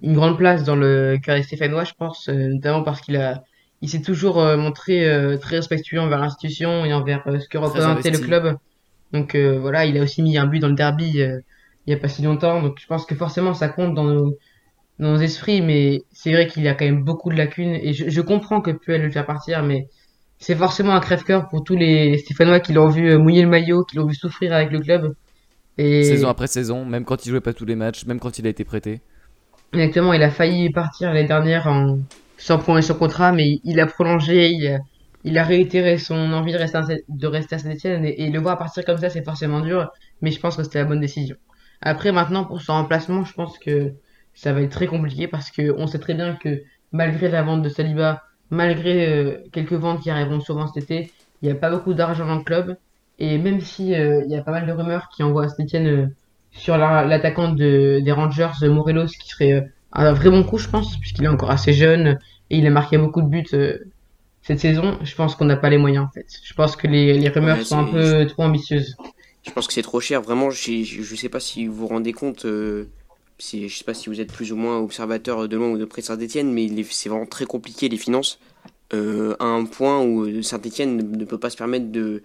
une grande place dans le carré stéphanois, je pense, euh, notamment parce qu'il a, il s'est toujours euh, montré euh, très respectueux envers l'institution et envers ce que représentait le club. Donc voilà, il a aussi mis un but dans le derby il y a pas si longtemps. Donc je pense que forcément ça compte dans nos, dans nos esprits, mais c'est vrai qu'il y a quand même beaucoup de lacunes et je, je comprends que Puel le faire partir, mais c'est forcément un crève-cœur pour tous les Stéphanois qui l'ont vu mouiller le maillot, qui l'ont vu souffrir avec le club. Et... Saison après saison, même quand il jouait pas tous les matchs, même quand il a été prêté. Exactement, il a failli partir l'année dernière en sans point son contrat, mais il a prolongé, il a, réitéré son envie de rester à, de rester à Saint-Etienne et, le voir partir comme ça, c'est forcément dur, mais je pense que c'était la bonne décision. Après, maintenant, pour son remplacement, je pense que ça va être très compliqué parce que on sait très bien que malgré la vente de Saliba, malgré euh, quelques ventes qui arriveront souvent cet été, il n'y a pas beaucoup d'argent dans le club. Et même si euh, il y a pas mal de rumeurs qui envoient à Saint-Etienne euh, sur l'attaquant de, des Rangers, Morelos, qui serait euh, un vrai bon coup, je pense, puisqu'il est encore assez jeune et il a marqué beaucoup de buts euh, cette saison. Je pense qu'on n'a pas les moyens, en fait. Je pense que les, les rumeurs sont un peu trop ambitieuses. Je pense que c'est trop cher. Vraiment, je ne sais pas si vous vous rendez compte. Euh, je sais pas si vous êtes plus ou moins observateur de loin ou de près de Saint-Etienne, mais c'est vraiment très compliqué les finances. Euh, à un point où Saint-Etienne ne, peut pas se permettre de,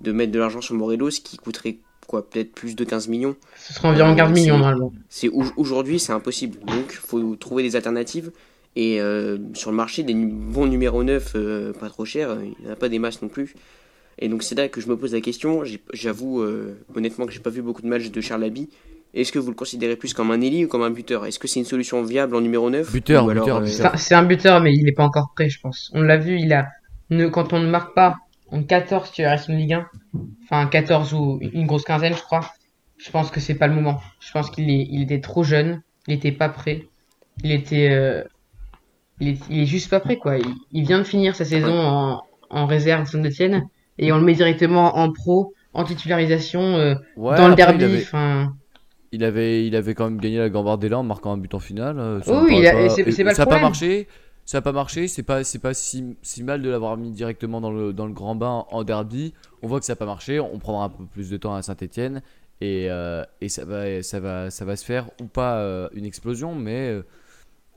de mettre de l'argent sur Morelos, qui coûterait peut-être plus de 15 millions. Ce sera environ 15 euh, millions normalement. C'est aujourd'hui, c'est impossible. Donc, il faut trouver des alternatives. Et euh, sur le marché, des bons numéros 9, euh, pas trop chers, il n'y en a pas des masses non plus. Et donc c'est là que je me pose la question. J'avoue euh, honnêtement que j'ai pas vu beaucoup de matchs de Charles Abbey. Est-ce que vous le considérez plus comme un ailier ou comme un buteur? Est-ce que c'est une solution viable en numéro 9 Buteur, buteur, buteur. C'est un- C'est un buteur, mais il n'est pas encore prêt, je pense. On l'a vu, il a, ne, quand on ne marque pas en 14 tu restes en Ligue 1, enfin 14 ou une grosse quinzaine, je crois, je pense que c'est pas le moment. Je pense qu'il est, il était trop jeune, il était pas prêt, il était, euh, il est, il est juste pas prêt, quoi. Il, il vient de finir sa saison en, en réserve Saint-Etienne et on le met directement en pro, en titularisation, euh, Ouais, dans le derby, il avait, enfin. il avait, il avait quand même gagné la Gambardella en marquant un but en finale. euh, ça Oui, a- pas- c'est- pas ça a pas marché. Ça a pas marché. C'est pas, c'est pas si, mal de l'avoir mis directement dans le, dans le grand bain en derby. On voit que ça a pas marché. On prendra un peu plus de temps à Saint-Etienne et, euh, et ça va, ça va, ça va se faire ou pas euh, une explosion, mais. euh,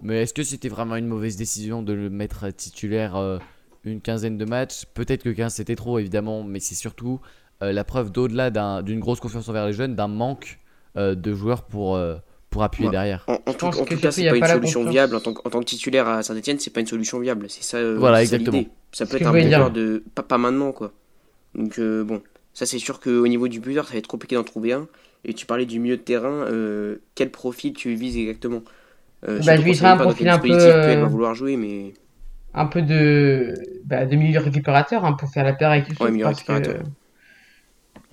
mais est-ce que c'était vraiment une mauvaise décision de le mettre titulaire une quinzaine de matchs? Peut-être que 15 c'était trop évidemment, mais c'est surtout la preuve d'au-delà d'un- d'une grosse confiance envers les jeunes, d'un manque de joueurs pour, pour appuyer Ouais. derrière. En, en tout, pense en tout cas, c'est pas une solution viable en tant, que, en tant que titulaire à Saint-Etienne, c'est pas une solution viable. C'est ça. euh, Voilà, exactement. l'idée. Ça peut être un buteur de pas, pas maintenant quoi. Donc euh, bon, ça c'est sûr qu'au niveau du buteur, ça va être compliqué d'en trouver un. Et tu parlais du milieu de terrain, euh, quel profil tu vises exactement? Euh, Bah, je sait un profil un peu, va euh, vouloir jouer, mais un peu de, bah, de milieu récupérateur hein, pour faire la paire avec Youssouf Ouais, milieu parce que- récupérateur.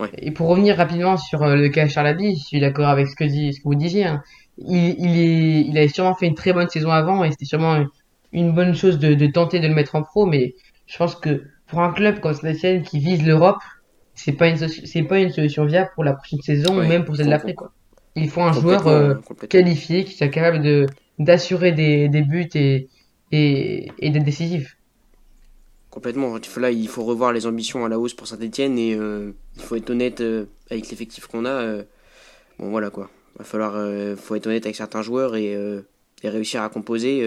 Ouais. Et pour revenir rapidement sur euh, le cas Charlaby, je suis d'accord avec ce que, dit, ce que vous disiez. hein. Il, il, est, il avait sûrement fait une très bonne saison avant et c'était sûrement une bonne chose de, de tenter de le mettre en pro, mais je pense que pour un club comme Saint-Etienne qui vise l'Europe, c'est pas une c'est pas une solution viable pour la prochaine saison Ouais, ou même pour celle d'après quoi. Il faut un joueur euh, qualifié qui soit capable de d'assurer des, des buts et, et, et d'être décisif. Complètement. Il Là, il faut revoir les ambitions à la hausse pour Saint-Etienne et euh, il faut être honnête euh, avec l'effectif qu'on a. euh, bon, voilà quoi. Va falloir, faut être honnête avec certains joueurs et, réussir à composer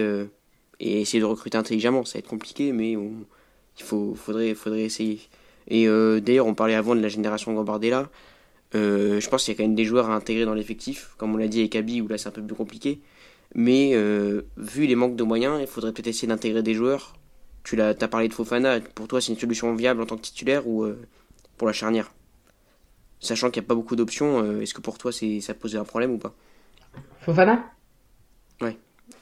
et essayer de recruter intelligemment. Ça va être compliqué, mais il faut, faudrait, faudrait essayer. Et d'ailleurs, on parlait avant de la génération Gambardella. Je pense qu'il y a quand même des joueurs à intégrer dans l'effectif, comme on l'a dit avec Abi, où là c'est un peu plus compliqué. Mais vu les manques de moyens, il faudrait peut-être essayer d'intégrer des joueurs tu l'as, as parlé de Fofana, pour toi c'est une solution viable en tant que titulaire ou euh, pour la charnière? Sachant qu'il n'y a pas beaucoup d'options, euh, est-ce que pour toi c'est, ça posait un problème ou pas? Fofana?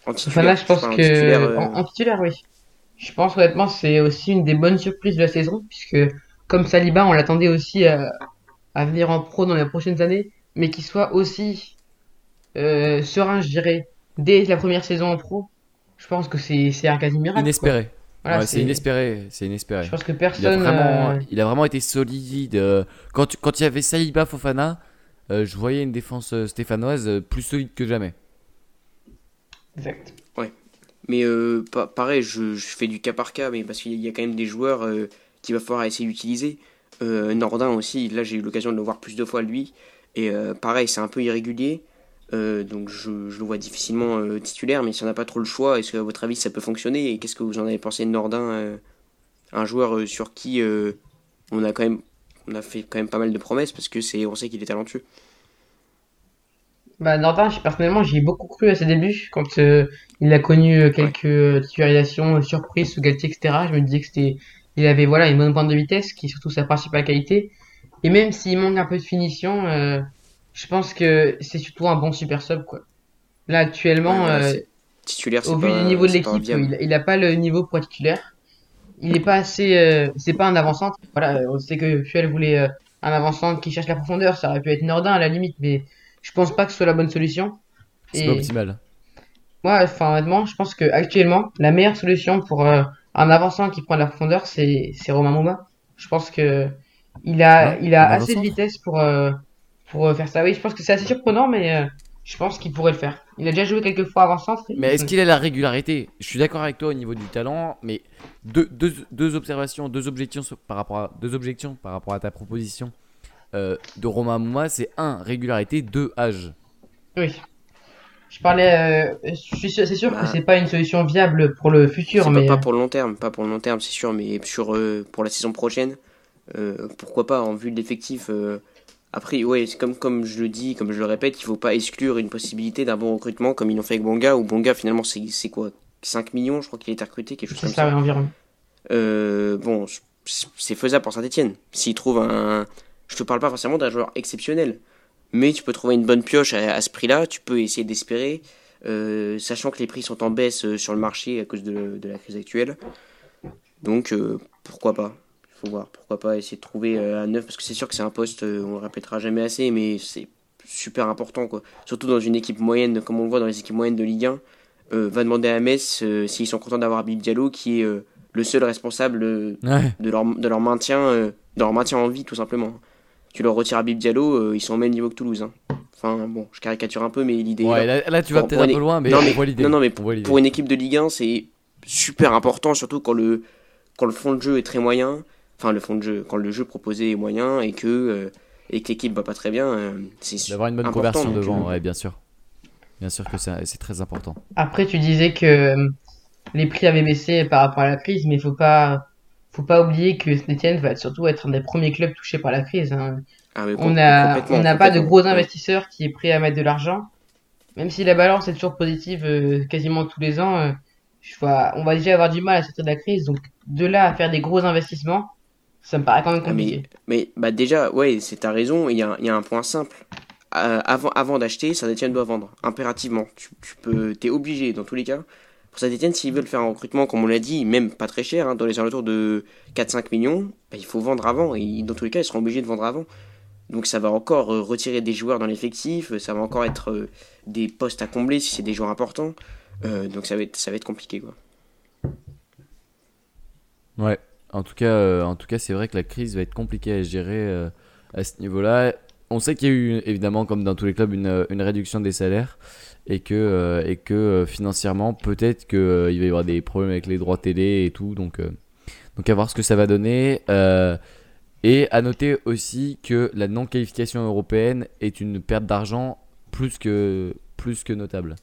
En Fofana, je pense en que titulaire, euh, en, en titulaire, oui. Je pense honnêtement c'est aussi une des bonnes surprises de la saison puisque comme Saliba, on l'attendait aussi à, à venir en pro dans les prochaines années, mais qu'il soit aussi euh, serein, je dirais, dès la première saison en pro. Je pense que c'est c'est un quasi miracle. quoi. Voilà, Ouais, c'est inespéré. C'est inespéré. Je pense que Il a, personne. vraiment, euh, il a vraiment été solide. euh, Quand, tu- quand il y avait Saliba Fofana, euh, je voyais une défense euh, stéphanoise euh, plus solide que jamais. Exact. Mais euh, pa- pareil, je, je fais du cas par cas, mais parce qu'il y a quand même des joueurs euh, qu'il va falloir essayer d'utiliser. Euh, Nordin aussi, là j'ai eu l'occasion de le voir plus de fois lui. Et euh, pareil, c'est un peu irrégulier. Euh, donc je, je le vois difficilement euh, titulaire, mais si on n'a pas trop le choix, est-ce que à votre avis ça peut fonctionner? Et qu'est-ce que vous en avez pensé de Nordin euh, Un joueur sur qui on a quand même on a fait quand même pas mal de promesses parce que c'est on sait qu'il est talentueux. Bah, Nordin, personnellement, j'y ai beaucoup cru à ses débuts quand il a connu quelques euh, titularisations surprises sous Galtier, etc. Je me disais que c'était, il avait voilà une bonne pointe de vitesse, qui est surtout sa principale qualité. Et même s'il manque un peu de finition, je pense que c'est surtout un bon super sub quoi. Là actuellement, Ouais, euh, titulaire, au vu pas, du niveau de l'équipe, il, il a pas le niveau pour être titulaire. Il est pas assez, euh, c'est pas un avant-centre. Voilà, on sait que Puel voulait euh, un avant-centre qui cherche la profondeur. Ça aurait pu être Nordin à la limite, mais je pense pas que ce soit la bonne solution. C'est pas optimal. Ouais, enfin, honnêtement, je pense que actuellement, la meilleure solution pour euh, un avançant qui prend de la profondeur, c'est c'est Romain Mouma. Je pense que il a Ouais, il a assez de avant-centre vitesse pour euh, pour euh, faire ça. Oui, je pense que c'est assez surprenant, mais euh, je pense qu'il pourrait le faire. Il a déjà joué quelques fois avant-centre. et- Mais est-ce qu'il a la régularité? Je suis d'accord avec toi au niveau du talent, mais deux, deux, deux observations, deux objections par rapport à deux objections par rapport à ta proposition euh, de Romain Mouma, c'est un régularité, deux âge. Oui. Je parlais, euh, je suis sûr, c'est sûr Bah. que c'est pas une solution viable pour le futur, mais pas, pas pour le long terme, pas pour le long terme, c'est sûr, mais sur euh, pour la saison prochaine, euh, pourquoi pas en vue de l'effectif. Après, ouais, c'est comme comme je le dis, comme je le répète, il faut pas exclure une possibilité d'un bon recrutement comme ils l'ont fait avec Bonga. Ou Bonga finalement c'est quoi? 5 millions, je crois qu'il a été recruté, quelque chose comme ça, ça. environ. Euh, bon, c'est faisable pour Saint-Etienne. S'ils trouvent un. Je te parle pas forcément d'un joueur exceptionnel, mais tu peux trouver une bonne pioche à, ce prix-là, tu peux essayer d'espérer, euh, sachant que les prix sont en baisse euh, sur le marché à cause de, la crise actuelle. Donc euh, pourquoi pas faut voir, pourquoi pas essayer de trouver un neuf, parce que c'est sûr que c'est un poste, on le répétera jamais assez, mais c'est super important, quoi. Surtout dans une équipe moyenne, comme on le voit dans les équipes moyennes de Ligue 1. va demander à Metz s'ils sont contents d'avoir Bib Diallo, qui est le seul responsable de, leur, de, leur maintien, de leur maintien en vie, tout simplement tu leur retires Bib Diallo, euh, ils sont au même niveau que Toulouse. Hein. Enfin, bon, je caricature un peu, mais l'idée. Ouais, là, tu vas peut-être un peu loin, mais, non, mais, l'idée. Non, non, mais pour, une équipe de Ligue 1, c'est super important, surtout quand le, quand le fond de jeu est très moyen. Enfin, le fond de jeu, quand le jeu proposé est moyen et que, euh, et que l'équipe va pas très bien, euh, c'est D'avoir une bonne conversion devant, ouais, bien sûr. Bien sûr que c'est très important. Après, tu disais que les prix avaient baissé par rapport à la crise, mais il faut pas faut pas oublier que Saint-Etienne va surtout être un des premiers clubs touchés par la crise. Hein. Ah, on n'a on n'a pas de gros investisseurs qui est prêt à mettre de l'argent. Même si la balance est toujours positive euh, quasiment tous les ans, euh, je vois, on va déjà avoir du mal à sortir de la crise. Donc de là à faire des gros investissements, ça me paraît quand même ah, compliqué. mais, bah déjà, ouais, c'est ta raison. Il y a, y a, un point simple. Euh, avant avant d'acheter, Saint-Etienne doit vendre impérativement. Tu, tu peux, t'es obligé dans tous les cas pour Saint-Etienne, s'ils veulent faire un recrutement, comme on l'a dit, même pas très cher, hein, dans les alentours de 4-5 millions, bah, il faut vendre avant. Et dans tous les cas, ils seront obligés de vendre avant. Donc ça va encore euh, retirer des joueurs dans l'effectif, ça va encore être euh, des postes à combler si c'est des joueurs importants. Euh, donc ça va être, ça va être compliqué. Quoi. Ouais, en tout cas, en tout cas c'est vrai que la crise va être compliquée à gérer à ce niveau-là. On sait qu'il y a eu, évidemment, comme dans tous les clubs, une, une réduction des salaires et que, euh, et que euh, financièrement, peut-être qu'il euh, il va y avoir des problèmes avec les droits télé et tout. Donc, donc à voir ce que ça va donner. et à noter aussi que la non-qualification européenne est une perte d'argent plus que, plus que notable.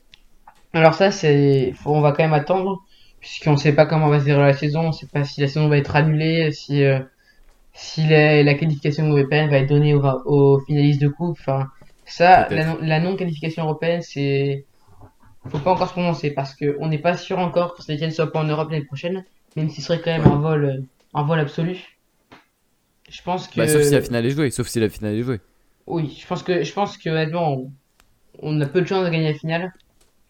Alors ça, c'est, on va quand même attendre, puisqu'on ne sait pas comment va se dérouler la saison, on ne sait pas si la saison va être annulée, si, si la, qualification européenne va être donnée aux, aux finalistes de coupe. Enfin, ça, la, non-qualification européenne, c'est. Faut pas encore se prononcer parce qu'on n'est pas sûr encore que saint soit pas en Europe l'année prochaine, même si ce serait quand même un vol, un vol absolu. Je pense que. Bah, sauf si la finale est jouée, sauf si la finale est jouée. Oui, je pense que, je pense que honnêtement, on, a peu de chance de gagner la finale.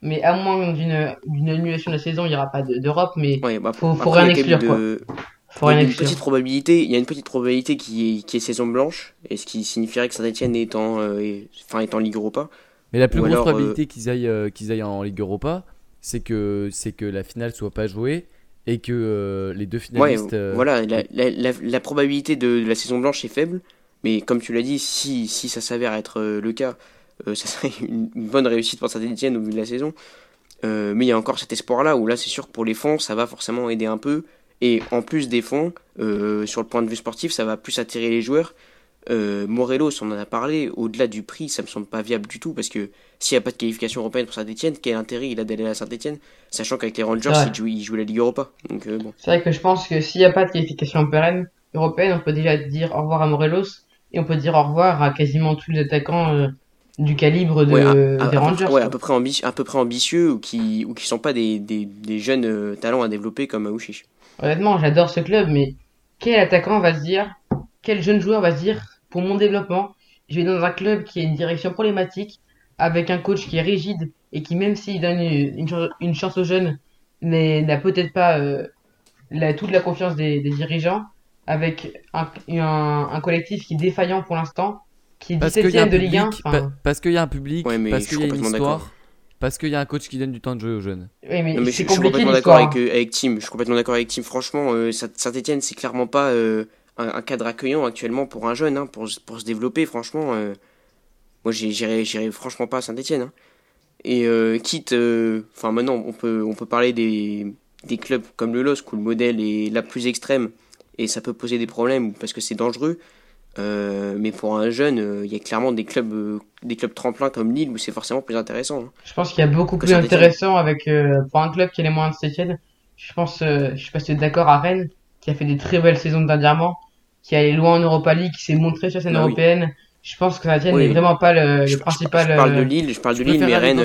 Mais à moins d'une annulation de la saison, il n'y aura pas d'Europe, mais ouais, bah, faut, faut rien exclure. Quoi il y a une petite probabilité, il y a une petite probabilité qui est, qui est saison blanche, et ce qui signifierait que Saint-Etienne est en, euh, enfin, est en Ligue Europa. Mais la plus grosse probabilité euh, qu'ils aillent, euh, qu'ils aillent en Ligue Europa, c'est que, c'est que la finale soit pas jouée et que les deux finalistes. voilà, la, la, la, probabilité de, la saison blanche est faible, mais comme tu l'as dit, si, si ça s'avère être le cas, ça serait une, bonne réussite pour Saint-Etienne au vu de la saison. mais il y a encore cet espoir-là où là, c'est sûr que pour les fonds, ça va forcément aider un peu. Et en plus des fonds, euh, sur le point de vue sportif, ça va plus attirer les joueurs. Euh, Morelos, on en a parlé, au-delà du prix, ça me semble pas viable du tout parce que s'il n'y a pas de qualification européenne pour Saint-Etienne, quel intérêt il a d'aller à Saint-Etienne, sachant qu'avec les Rangers, il joue, la Ligue Europa. Donc, euh, bon. C'est vrai que je pense que s'il n'y a pas de qualification européenne, on peut déjà dire au revoir à Morelos et on peut dire au revoir à quasiment tous les attaquants euh, du calibre de, des Rangers. ouais, à peu près, ambitieux, à peu près ambitieux ou qui, ou qui sont pas des, des, des jeunes talents à développer comme Aouchiche. Honnêtement, j'adore ce club, mais quel attaquant va se dire, quel jeune joueur va se dire, pour mon développement, je vais dans un club qui a une direction problématique, avec un coach qui est rigide et qui, même s'il donne une, chance aux jeunes, n'a peut-être pas euh, toute la confiance des, dirigeants, avec un, collectif qui est défaillant pour l'instant, qui est 17ème de Ligue 1. parce qu'il y a un public, parce qu'il y a une histoire. Parce qu'il y a un coach qui donne du temps de jouer aux jeunes. Oui, mais, je, suis complètement d'accord avec, euh, avec Tim. Je suis complètement d'accord avec Tim. Franchement, euh, Saint-Etienne, c'est clairement pas euh, un, cadre accueillant actuellement pour un jeune, hein, pour, pour se développer. Franchement, moi, j'irai franchement pas à Saint-Etienne. Hein. Et quitte, enfin, maintenant, on peut, on peut parler des, des clubs comme le LOSC où le modèle est la plus extrême et ça peut poser des problèmes parce que c'est dangereux. Euh, mais pour un jeune, euh, il y a clairement des clubs, euh, des clubs tremplins comme Lille où c'est forcément plus intéressant. Hein. Je pense qu'il y a beaucoup plus intéressant avec pour un club qui est les moins de Etienne. Je pense, je suis pas d'accord à Rennes, qui a fait des très belles saisons dernièrement, qui est allé loin en Europa League, qui s'est montré sur la scène bah européenne. Je pense que Saint-Etienne n'est vraiment pas le, principal. Je, parle de Lille, je parle de Lille, mais Rennes.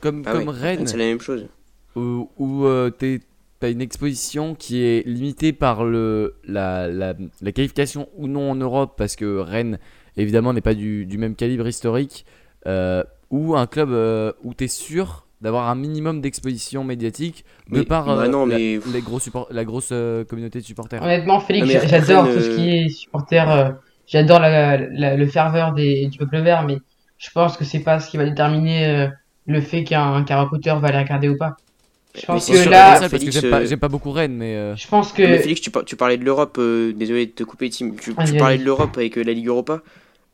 comme, ah comme Rennes. c'est la même chose. Où, où t'es t'as une exposition qui est limitée par le, la, la, la qualification ou non en Europe, parce que Rennes, évidemment, n'est pas du, du même calibre historique, euh, ou un club euh, où tu es sûr d'avoir un minimum d'exposition médiatique de Mais- par bah euh, non, la, les gros support- la grosse euh, communauté de supporters. Honnêtement, Félix, j'a- j'adore Rennes, tout ce qui est supporter. euh, j'adore la, la- le ferveur des, du peuple vert, mais je pense que c'est pas ce qui va déterminer euh, le fait qu'un recruteur va les regarder ou pas. Je pense que sûr, là, ça, parce que Félix, j'aime pas, euh, pas beaucoup Rennes, mais euh, je pense que Mais Félix, tu, par- tu parlais de l'Europe, euh, désolé de te couper, Tim. Tu, parlais de l'Europe avec euh, la Ligue Europa.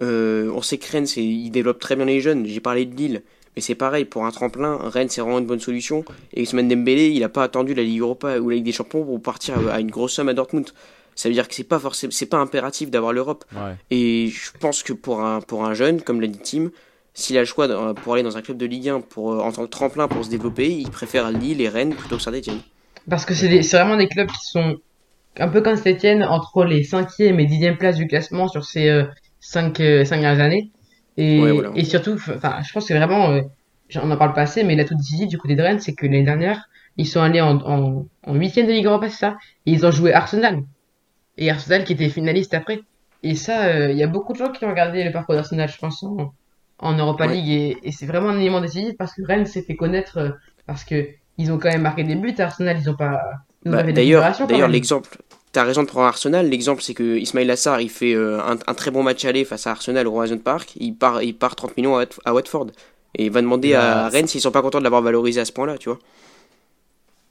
Euh, on sait que Rennes, il développe très bien les jeunes. J'ai parlé de Lille, mais c'est pareil pour un tremplin. Rennes, c'est vraiment une bonne solution. Et Ousmane Dembélé, il a pas attendu la Ligue Europa ou la Ligue des Champions pour partir à, à une grosse somme à Dortmund. Ça veut dire que c'est pas forcément, c'est pas impératif d'avoir l'Europe. ouais. Et je pense que pour un, pour un jeune, comme l'a dit Tim, s'il a le choix de- pour aller dans un club de Ligue 1 pour, euh, en tant que tremplin pour se développer, il préfère Lille et Rennes plutôt que Saint-Etienne. Parce que c'est vraiment des clubs qui sont un peu comme Saint-Etienne entre les 5e et 10e places du classement sur ces 5, dernières années. Et, Ouais, voilà. et surtout, je pense que vraiment, euh, on en parle pas assez, mais l'atout décisif du côté de Rennes, c'est que l'année dernière, ils sont allés en, en, en 8e de Ligue Europa, c'est ça, et ils ont joué Arsenal. Et Arsenal qui était finaliste après. Et ça, euh, il y a beaucoup de gens qui ont regardé le parcours d'Arsenal, je pense, en, en Europa Ouais. League. Et, et c'est vraiment un élément décisif parce que Rennes s'est fait connaître euh, parce que ils ont quand même marqué des buts. Arsenal, ils ont pas. Bah, d'ailleurs, d'ailleurs, l'exemple, t'as raison de prendre Arsenal. L'exemple, c'est que Ismail Assar, il fait euh, un, un très bon match aller face à Arsenal au Horizon Park. Il part, il part 30 millions à, Wat- à Watford. Et il va demander Bah, à Rennes s'ils sont pas contents de l'avoir valorisé à ce point-là, tu vois.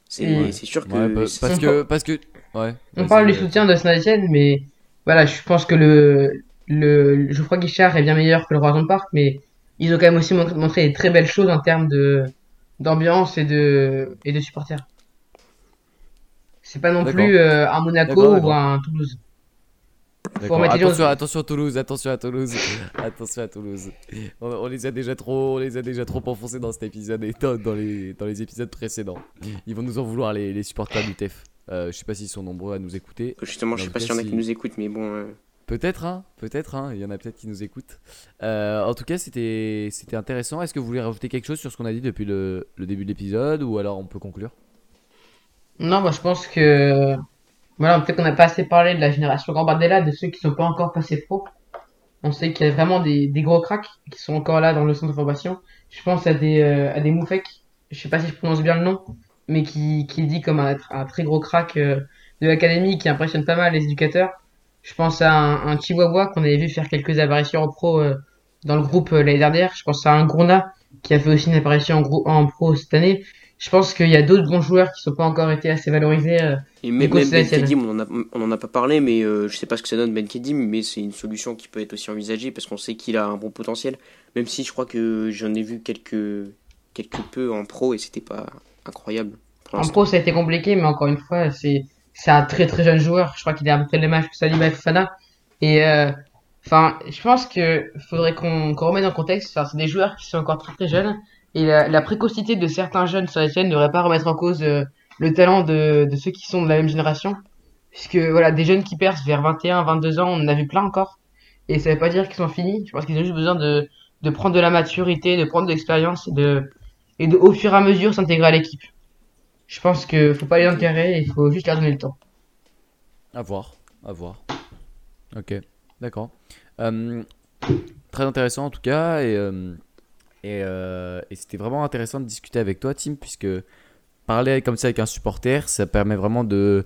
C'est Ouais. sûr que. Ouais, parce On que, parce que, ouais. On parle du soutien de Saint-Etienne, mais voilà, je pense que le, le Geoffroy Guichard est bien meilleur que le Roison Park, mais ils ont quand même aussi montré, montré des très belles choses en termes de d'ambiance et de et de supporters. C'est pas non plus euh, un Monaco ou un Toulouse. Attention, attention à Toulouse, attention à Toulouse, attention à Toulouse. On, on les a déjà trop, on les a déjà trop enfoncés dans cet épisode et dans, dans les, dans les épisodes précédents. Ils vont nous en vouloir les, les supporters du TEF. Euh, je sais pas s'ils sont nombreux à nous écouter. Justement, je sais pas s'il y en a qui nous écoutent, mais bon. euh, Peut-être, hein, peut-être, hein. Il y en a peut-être qui nous écoutent. Euh, en tout cas, c'était, intéressant. Est-ce que vous voulez rajouter quelque chose sur ce qu'on a dit depuis le, début de l'épisode ou alors on peut conclure? Non, moi je pense que voilà, peut-être qu'on n'a pas assez parlé de la génération Gambardella, de ceux qui sont pas encore passés pro. On sait qu'il y a vraiment des, gros cracks qui sont encore là dans le centre de formation. Je pense à des euh, à des Moufek, je sais pas si je prononce bien le nom, mais qui qui dit comme un, un très gros crack euh, de l'académie qui impressionne pas mal les éducateurs. Je pense à un, un Chihuahua qu'on avait vu faire quelques apparitions en pro euh, dans le groupe euh, l'année dernière. Je pense à un Gourna qui a fait aussi une apparition en, gros, en pro cette année. Je pense qu'il y a d'autres bons joueurs qui sont pas encore été assez valorisés. euh, Et même, Ben. Kedim, on en a, pas parlé, mais je sais pas ce que ça donne Ben Kedim, mais c'est une solution qui peut être aussi envisagée parce qu'on sait qu'il a un bon potentiel. Même si je crois que j'en ai vu quelques, quelques peu en pro et c'était pas incroyable. En pro, ça a été compliqué, mais encore une fois, c'est c'est un très très jeune joueur. Je crois qu'il est à peu près le âge que Saliba et Fofana. Et euh, enfin, je pense que faudrait qu'on qu'on remette en contexte. Enfin, c'est des joueurs qui sont encore très très jeunes. Et la, la précocité de certains jeunes sur la chaîne ne devrait pas remettre en cause euh, le talent de, de ceux qui sont de la même génération. Puisque voilà, des jeunes qui percent vers 21, 22 ans, on en a vu plein encore. Et ça veut pas dire qu'ils sont finis. Je pense qu'ils ont juste besoin de, de prendre de la maturité, de prendre de l'expérience et de, et de, au fur et à mesure, s'intégrer à l'équipe. Je pense que faut pas les enterrer, il faut juste leur donner le temps. À voir, à voir. Ok, d'accord. Euh, très intéressant en tout cas, et, euh, euh, et c'était vraiment intéressant de discuter avec toi, Tim, puisque parler comme ça avec un supporter, ça permet vraiment de,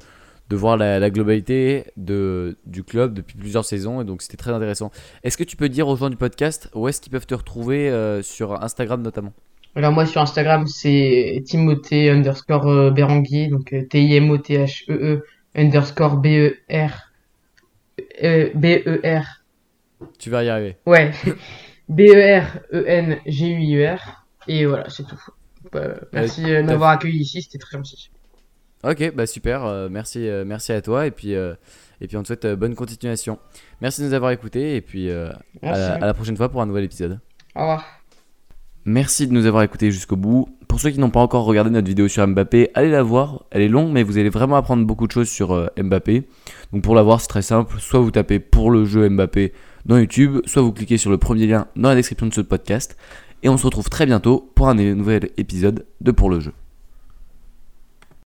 voir la, globalité du club depuis plusieurs saisons, et donc c'était très intéressant. Est-ce que tu peux dire aux gens du podcast où est-ce qu'ils peuvent te retrouver sur Instagram notamment? Alors moi sur Instagram c'est Timothée underscore euh, Béranguier, donc euh, T-I-M-O-T-H-E-E underscore B-E-R euh, B-E-R Tu vas y arriver. ouais E B-E-R-E-N-G-U-I-E-R et voilà c'est tout. Euh, merci euh, m'avoir accueilli ici, c'était très gentil. Ok, bah super, euh, merci, euh, merci à toi, et puis, et puis on te souhaite bonne continuation. Merci de nous avoir écoutés, et puis à la prochaine fois pour un nouvel épisode. Au revoir. Merci de nous avoir écoutés jusqu'au bout. Pour ceux qui n'ont pas encore regardé notre vidéo sur Mbappé, allez la voir. Elle est longue, mais vous allez vraiment apprendre beaucoup de choses sur euh, Mbappé. Donc pour la voir, c'est très simple. Soit vous tapez pour le jeu Mbappé dans YouTube, soit vous cliquez sur le premier lien dans la description de ce podcast. Et on se retrouve très bientôt pour un nouvel épisode de Pour le jeu.